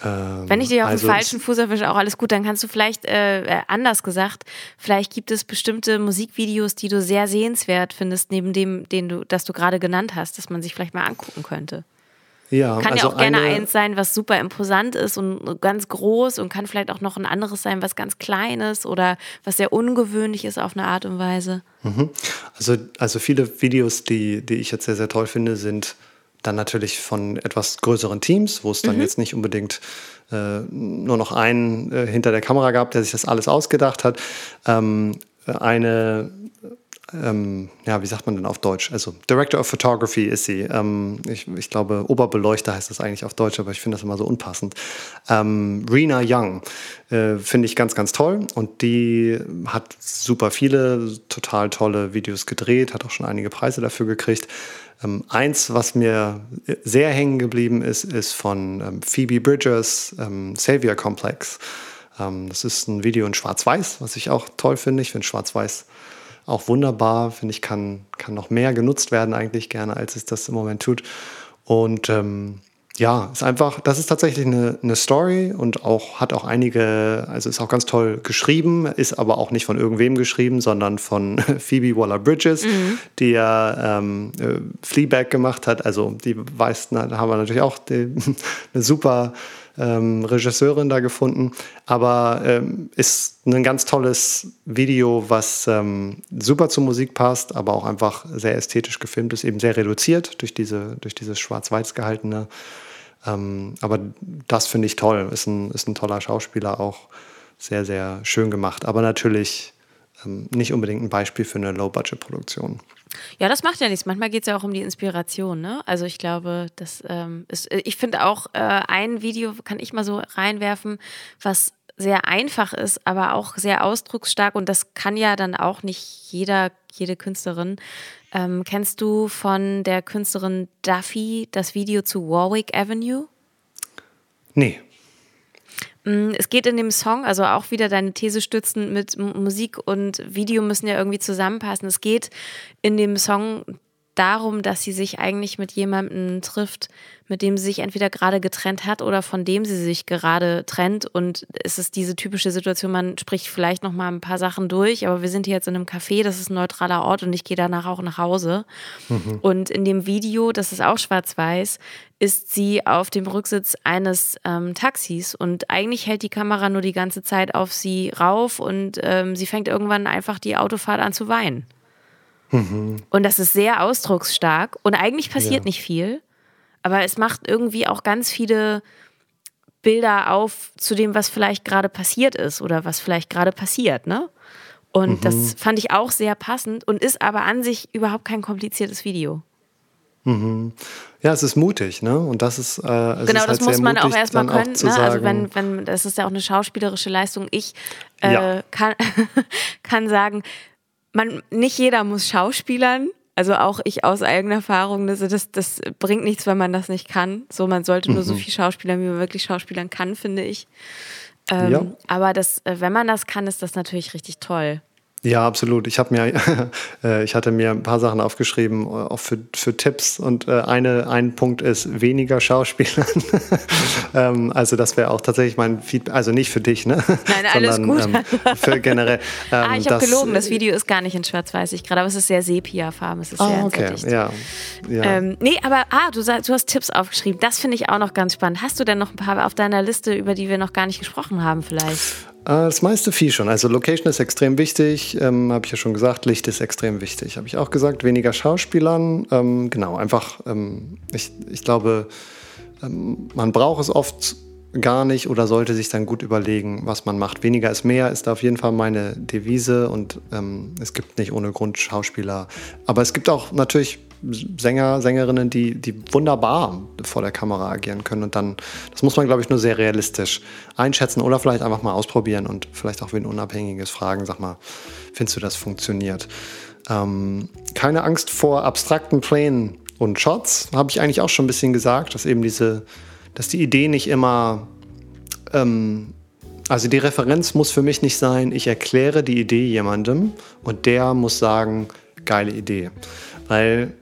Ähm, Wenn ich dir auf also den falschen Fuß erwische, auch alles gut, dann kannst du vielleicht äh, äh, anders gesagt, vielleicht gibt es bestimmte Musikvideos, die du sehr sehenswert findest, neben dem, den du, das du gerade genannt hast, dass man sich vielleicht mal angucken könnte. Ja, kann also ja auch gerne eins sein, was super imposant ist und ganz groß und kann vielleicht auch noch ein anderes sein, was ganz klein ist oder was sehr ungewöhnlich ist auf eine Art und Weise. Mhm. Also, also viele Videos, die, die ich jetzt sehr, sehr toll finde, sind dann natürlich von etwas größeren Teams, wo es dann mhm. jetzt nicht unbedingt äh, nur noch einen äh, hinter der Kamera gab, der sich das alles ausgedacht hat. Ähm, eine ähm, ja, wie sagt man denn auf Deutsch? Also Director of Photography ist sie. Ähm, ich, ich, glaube, Oberbeleuchter heißt das eigentlich auf Deutsch, aber ich finde das immer so unpassend. Ähm, Rena Young äh, finde ich ganz, ganz toll und die hat super viele total tolle Videos gedreht, hat auch schon einige Preise dafür gekriegt. Ähm, eins, was mir sehr hängen geblieben ist, ist von ähm, Phoebe Bridgers ähm, Savior Complex. das ist ein Video in Schwarz-Weiß, was ich auch toll finde. Ich finde Schwarz-Weiß auch wunderbar. Finde ich, kann, kann noch mehr genutzt werden eigentlich gerne, als es das im Moment tut. Und ähm, ja, ist einfach, das ist tatsächlich eine, eine Story und auch hat auch einige, also ist auch ganz toll geschrieben, ist aber auch nicht von irgendwem geschrieben, sondern von Phoebe Waller-Bridges, mhm. die ja ähm, äh, Fleabag gemacht hat. Also die weiß, da haben wir natürlich auch die, eine super ähm, Regisseurin da gefunden. Aber ähm, ist ein ganz tolles Video, was ähm, super zur Musik passt, aber auch einfach sehr ästhetisch gefilmt ist, eben sehr reduziert durch, diese, durch dieses schwarz-weiß gehaltene. Ähm, aber das finde ich toll. Ist ein, ist ein toller Schauspieler, auch sehr, sehr schön gemacht. Aber natürlich ähm, nicht unbedingt ein Beispiel für eine Low-Budget-Produktion. Ja, das macht ja nichts. Manchmal geht es ja auch um die Inspiration. Ne? Also ich glaube, das ähm, ist, äh, ich finde auch, äh, ein Video kann ich mal so reinwerfen, was sehr einfach ist, aber auch sehr ausdrucksstark und das kann ja dann auch nicht jeder, jede Künstlerin. Ähm, kennst du von der Künstlerin Duffy das Video zu Warwick Avenue? Nee. Mm, es geht in dem Song, also auch wieder deine These stützend mit Musik und Video müssen ja irgendwie zusammenpassen. Es geht in dem Song darum, dass sie sich eigentlich mit jemandem trifft, mit dem sie sich entweder gerade getrennt hat oder von dem sie sich gerade trennt. Und es ist diese typische Situation, man spricht vielleicht noch mal ein paar Sachen durch, aber wir sind hier jetzt in einem Café, das ist ein neutraler Ort und ich gehe danach auch nach Hause. Mhm. Und in dem Video, das ist auch schwarz-weiß, ist sie auf dem Rücksitz eines ähm, Taxis und eigentlich hält die Kamera nur die ganze Zeit auf sie rauf und ähm, sie fängt irgendwann einfach die Autofahrt an zu weinen. Mhm. Und das ist sehr ausdrucksstark und eigentlich passiert ja. nicht viel, aber es macht irgendwie auch ganz viele Bilder auf zu dem, was vielleicht gerade passiert ist oder was vielleicht gerade passiert, ne? Und mhm. das fand ich auch sehr passend und ist aber an sich überhaupt kein kompliziertes Video. Mhm. Ja, es ist mutig, ne? Und das ist. Äh, genau, ist das halt muss man auch erstmal können. Auch ne? Also wenn, wenn, das ist ja auch eine schauspielerische Leistung. Ich äh, ja. kann, kann sagen, man, nicht jeder muss Schauspielern. Also auch ich aus eigener Erfahrung, das, das, das bringt nichts, wenn man das nicht kann. So, man sollte nur mhm. so viel Schauspielern, wie man wirklich Schauspielern kann, finde ich. Ähm, ja. Aber das, äh, wenn man das kann, ist das natürlich richtig toll. Ja, absolut. Ich habe mir, äh, ich hatte mir ein paar Sachen aufgeschrieben, äh, auch für, für Tipps. Und äh, eine, ein Punkt ist weniger Schauspielern. ähm, also das wäre auch tatsächlich mein Feedback, also nicht für dich, ne? Nein, alles Sondern, gut. Ähm, für generell. Ähm, ah, ich habe gelogen. Das Video ist gar nicht in Schwarz-Weiß, ich gerade, aber es ist sehr sepia-farben. Es ist ah, sehr okay. Ja. ja. Ähm, nee, aber ah, du, du hast Tipps aufgeschrieben. Das finde ich auch noch ganz spannend. Hast du denn noch ein paar auf deiner Liste, über die wir noch gar nicht gesprochen haben, vielleicht? Äh, das meiste viel schon. Also Location ist extrem wichtig, ähm, habe ich ja schon gesagt. Licht ist extrem wichtig, habe ich auch gesagt. Weniger Schauspielern, ähm, genau, einfach, ähm, ich, ich glaube, ähm, man braucht es oft gar nicht oder sollte sich dann gut überlegen, was man macht. Weniger ist mehr ist da auf jeden Fall meine Devise und ähm, es gibt nicht ohne Grund Schauspieler. Aber es gibt auch natürlich Sänger, Sängerinnen, die, die wunderbar vor der Kamera agieren können. Und dann, das muss man, glaube ich, nur sehr realistisch einschätzen oder vielleicht einfach mal ausprobieren und vielleicht auch wen Unabhängiges fragen, sag mal, findest du, das funktioniert? Ähm, keine Angst vor abstrakten Plänen und Shots, habe ich eigentlich auch schon ein bisschen gesagt, dass eben diese, dass die Idee nicht immer, ähm, also die Referenz muss für mich nicht sein, ich erkläre die Idee jemandem und der muss sagen, geile Idee. Weil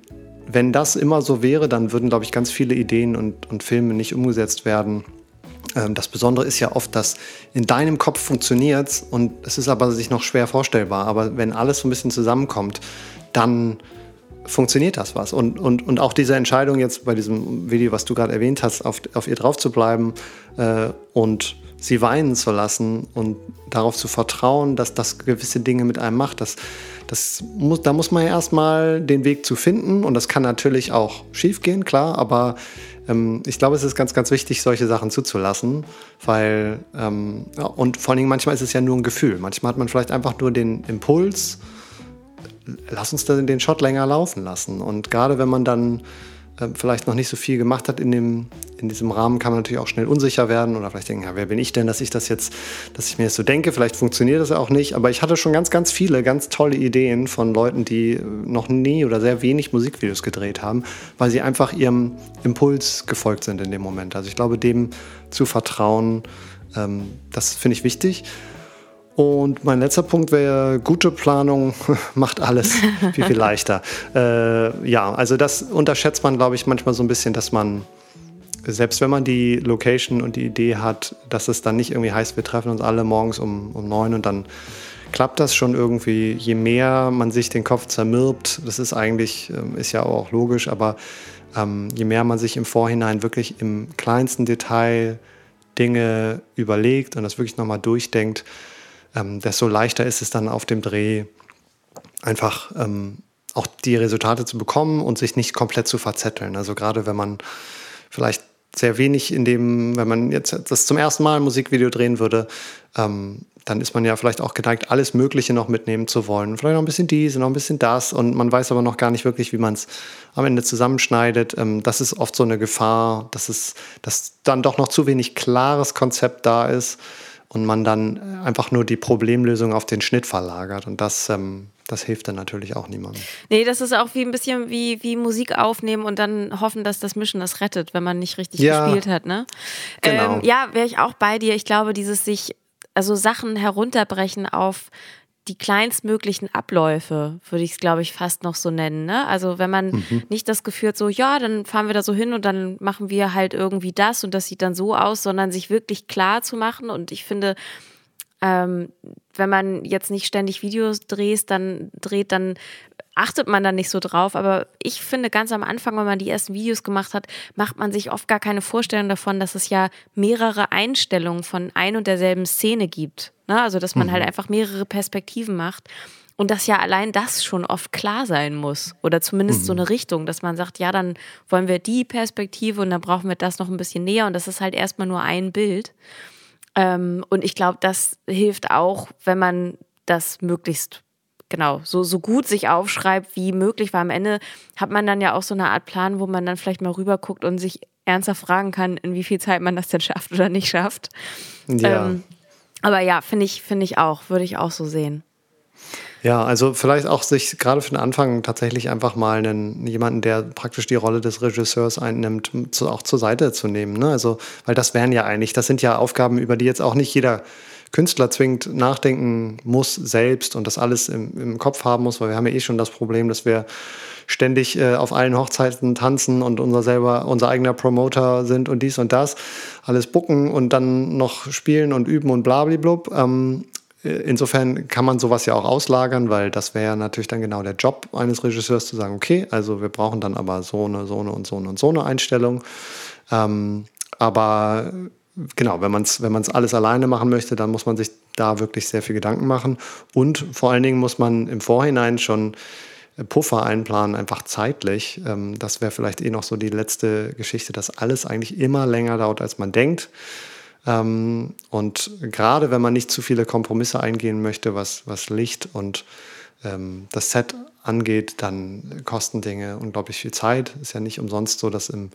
wenn das immer so wäre, dann würden, glaube ich, ganz viele Ideen und, und Filme nicht umgesetzt werden. Ähm, das Besondere ist ja oft, dass in deinem Kopf funktioniert und es ist aber sich noch schwer vorstellbar. Aber wenn alles so ein bisschen zusammenkommt, dann funktioniert das was. Und, und, und auch diese Entscheidung jetzt bei diesem Video, was du gerade erwähnt hast, auf, auf ihr drauf zu bleiben äh, und sie weinen zu lassen und darauf zu vertrauen, dass das gewisse Dinge mit einem macht, das, das muss, da muss man ja erstmal den Weg zu finden und das kann natürlich auch schief gehen, klar, aber ähm, ich glaube, es ist ganz, ganz wichtig, solche Sachen zuzulassen, weil, ähm, ja, und vor allen Dingen manchmal ist es ja nur ein Gefühl. Manchmal hat man vielleicht einfach nur den Impuls, lass uns den Shot länger laufen lassen. Und gerade wenn man dann vielleicht noch nicht so viel gemacht hat in, dem, in diesem Rahmen, kann man natürlich auch schnell unsicher werden oder vielleicht denken, ja, wer bin ich denn, dass ich das jetzt, dass ich mir das so denke, vielleicht funktioniert das auch nicht, aber ich hatte schon ganz, ganz viele ganz tolle Ideen von Leuten, die noch nie oder sehr wenig Musikvideos gedreht haben, weil sie einfach ihrem Impuls gefolgt sind in dem Moment. Also ich glaube, dem zu vertrauen, ähm, das finde ich wichtig. Und mein letzter Punkt wäre, gute Planung macht alles viel, viel leichter. äh, ja, also das unterschätzt man, glaube ich, manchmal so ein bisschen, dass man, selbst wenn man die Location und die Idee hat, dass es dann nicht irgendwie heißt, wir treffen uns alle morgens um, um neun und dann klappt das schon irgendwie. Je mehr man sich den Kopf zermürbt, das ist eigentlich, ähm, ist ja auch logisch, aber ähm, je mehr man sich im Vorhinein wirklich im kleinsten Detail Dinge überlegt und das wirklich nochmal durchdenkt, ähm, desto leichter ist es dann auf dem Dreh einfach ähm, auch die Resultate zu bekommen und sich nicht komplett zu verzetteln. Also gerade wenn man vielleicht sehr wenig in dem, wenn man jetzt das zum ersten Mal ein Musikvideo drehen würde, ähm, dann ist man ja vielleicht auch geneigt, alles Mögliche noch mitnehmen zu wollen. Vielleicht noch ein bisschen dies, noch ein bisschen das und man weiß aber noch gar nicht wirklich, wie man es am Ende zusammenschneidet. Ähm, das ist oft so eine Gefahr, dass es, dass dann doch noch zu wenig klares Konzept da ist und man dann einfach nur die Problemlösung auf den Schnitt verlagert. Und das, ähm, das hilft dann natürlich auch niemandem. Nee, das ist auch wie ein bisschen wie, wie Musik aufnehmen und dann hoffen, dass das Mischen das rettet, wenn man nicht richtig Ja. gespielt hat. Ne? Genau. Ähm, ja, wäre ich auch bei dir. Ich glaube, dieses sich, also Sachen herunterbrechen auf die kleinstmöglichen Abläufe, würde ich es, glaube ich, fast noch so nennen. Ne? Also wenn man Mhm. nicht das Gefühl hat, so, ja, dann fahren wir da so hin und dann machen wir halt irgendwie das und das sieht dann so aus, sondern sich wirklich klar zu machen. Und ich finde, ähm, wenn man jetzt nicht ständig Videos dreht, dann dreht, dann achtet man da nicht so drauf. Aber ich finde, ganz am Anfang, wenn man die ersten Videos gemacht hat, macht man sich oft gar keine Vorstellung davon, dass es ja mehrere Einstellungen von ein und derselben Szene gibt. Ne? Also, dass man halt einfach mehrere Perspektiven macht. Und dass ja allein das schon oft klar sein muss. Oder zumindest so eine Richtung, dass man sagt, ja, dann wollen wir die Perspektive und dann brauchen wir das noch ein bisschen näher. Und das ist halt erstmal nur ein Bild. Ähm, und ich glaube, das hilft auch, wenn man das möglichst genau so, so gut sich aufschreibt wie möglich, weil am Ende hat man dann ja auch so eine Art Plan, wo man dann vielleicht mal rüberguckt und sich ernsthaft fragen kann, in wie viel Zeit man das denn schafft oder nicht schafft. Ja. Ähm, aber ja, finde ich, finde ich auch, würde ich auch so sehen. Ja, also vielleicht auch sich gerade für den Anfang tatsächlich einfach mal einen, jemanden, der praktisch die Rolle des Regisseurs einnimmt, zu, auch zur Seite zu nehmen. Ne? Also, weil das wären ja eigentlich, das sind ja Aufgaben, über die jetzt auch nicht jeder Künstler zwingend nachdenken muss selbst und das alles im, im Kopf haben muss, weil wir haben ja eh schon das Problem, dass wir ständig äh, auf allen Hochzeiten tanzen und unser selber, unser eigener Promoter sind und dies und das, alles bucken und dann noch spielen und üben und blablablub. Ähm, Insofern kann man sowas ja auch auslagern, weil das wäre ja natürlich dann genau der Job eines Regisseurs zu sagen, okay, also wir brauchen dann aber so eine, so eine und so eine und so eine Einstellung. Ähm, aber genau, wenn man es wenn man's alles alleine machen möchte, dann muss man sich da wirklich sehr viel Gedanken machen. Und vor allen Dingen muss man im Vorhinein schon Puffer einplanen, einfach zeitlich. Ähm, das wäre vielleicht eh noch so die letzte Geschichte, dass alles eigentlich immer länger dauert, als man denkt. Ähm, und gerade wenn man nicht zu viele Kompromisse eingehen möchte, was, was Licht und ähm, das Set angeht, dann kosten Dinge unglaublich viel Zeit. Ist ja nicht umsonst so, dass im,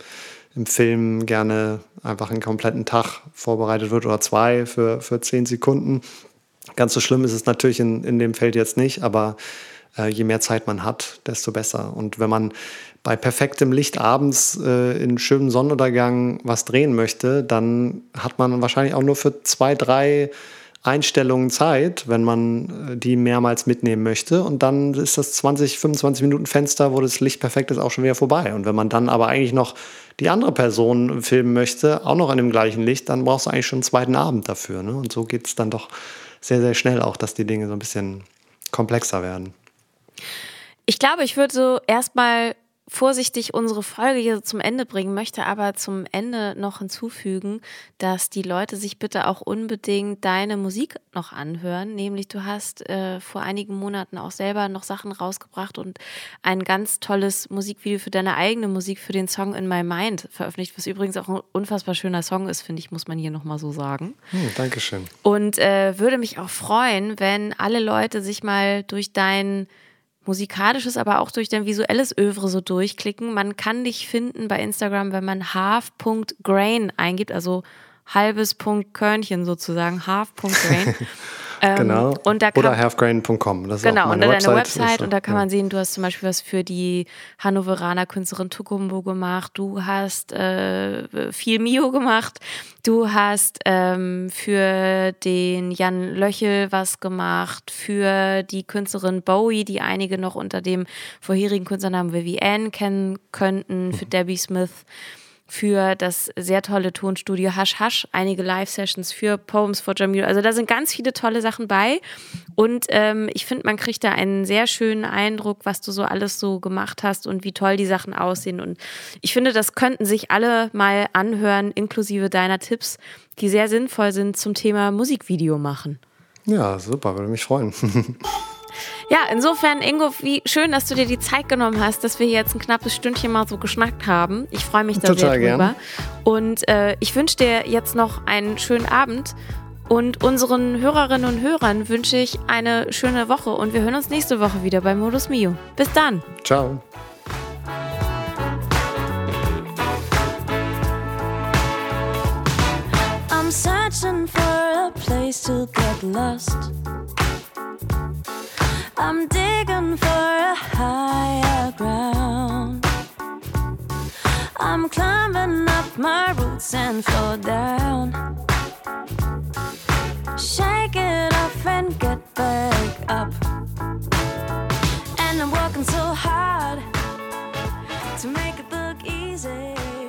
im Film gerne einfach einen kompletten Tag vorbereitet wird oder zwei für, für zehn Sekunden. Ganz so schlimm ist es natürlich in, in dem Feld jetzt nicht, aber je mehr Zeit man hat, desto besser. Und wenn man bei perfektem Licht abends äh, in schönem Sonnenuntergang was drehen möchte, dann hat man wahrscheinlich auch nur für zwei, drei Einstellungen Zeit, wenn man äh, die mehrmals mitnehmen möchte. Und dann ist das 20, 25 Minuten Fenster, wo das Licht perfekt ist, auch schon wieder vorbei. Und wenn man dann aber eigentlich noch die andere Person filmen möchte, auch noch an dem gleichen Licht, dann brauchst du eigentlich schon einen zweiten Abend dafür. Ne? Und so geht es dann doch sehr, sehr schnell auch, dass die Dinge so ein bisschen komplexer werden. Ich glaube, ich würde so erstmal vorsichtig unsere Folge hier zum Ende bringen, möchte aber zum Ende noch hinzufügen, dass die Leute sich bitte auch unbedingt deine Musik noch anhören. Nämlich du hast äh, vor einigen Monaten auch selber noch Sachen rausgebracht und ein ganz tolles Musikvideo für deine eigene Musik für den Song In My Mind veröffentlicht, was übrigens auch ein unfassbar schöner Song ist, finde ich, muss man hier nochmal so sagen. Hm, Dankeschön. Und äh, würde mich auch freuen, wenn alle Leute sich mal durch dein musikalisches, aber auch durch dein visuelles Övre so durchklicken. Man kann dich finden bei Instagram, wenn man half.grain eingibt, also halbes Punkt Körnchen sozusagen, half.grain. Ähm, Genau. Und da kann, Oder halfgrain.com. Das ist auch Genau, unter deiner Website. Website Ist, und da kann ja. man sehen, du hast zum Beispiel was für die Hannoveraner Künstlerin Tukumbo gemacht, du hast äh, viel Mio gemacht, du hast ähm, für den Jan Löchel was gemacht, für die Künstlerin Bowie, die einige noch unter dem vorherigen Künstlernamen Vivienne kennen könnten, für Debbie Smith für das sehr tolle Tonstudio Hash Hash, einige Live-Sessions für Poems for Jamil. Also da sind ganz viele tolle Sachen bei. Und ähm, ich finde, man kriegt da einen sehr schönen Eindruck, was du so alles so gemacht hast und wie toll die Sachen aussehen. Und ich finde, das könnten sich alle mal anhören, inklusive deiner Tipps, die sehr sinnvoll sind zum Thema Musikvideo machen. Ja, super, würde mich freuen. Ja, insofern, Ingo, wie schön, dass du dir die Zeit genommen hast, dass wir jetzt ein knappes Stündchen mal so geschnackt haben. Ich freue mich da Total sehr drüber. gern. Und äh, ich wünsche dir jetzt noch einen schönen Abend. Und unseren Hörerinnen und Hörern wünsche ich eine schöne Woche. Und wir hören uns nächste Woche wieder bei Modus Mio. Bis dann. Ciao. I'm searching for a place to get lost. I'm digging for a higher ground. I'm climbing up my roots and fall down. Shake it off and get back up. And I'm working so hard to make it look easy.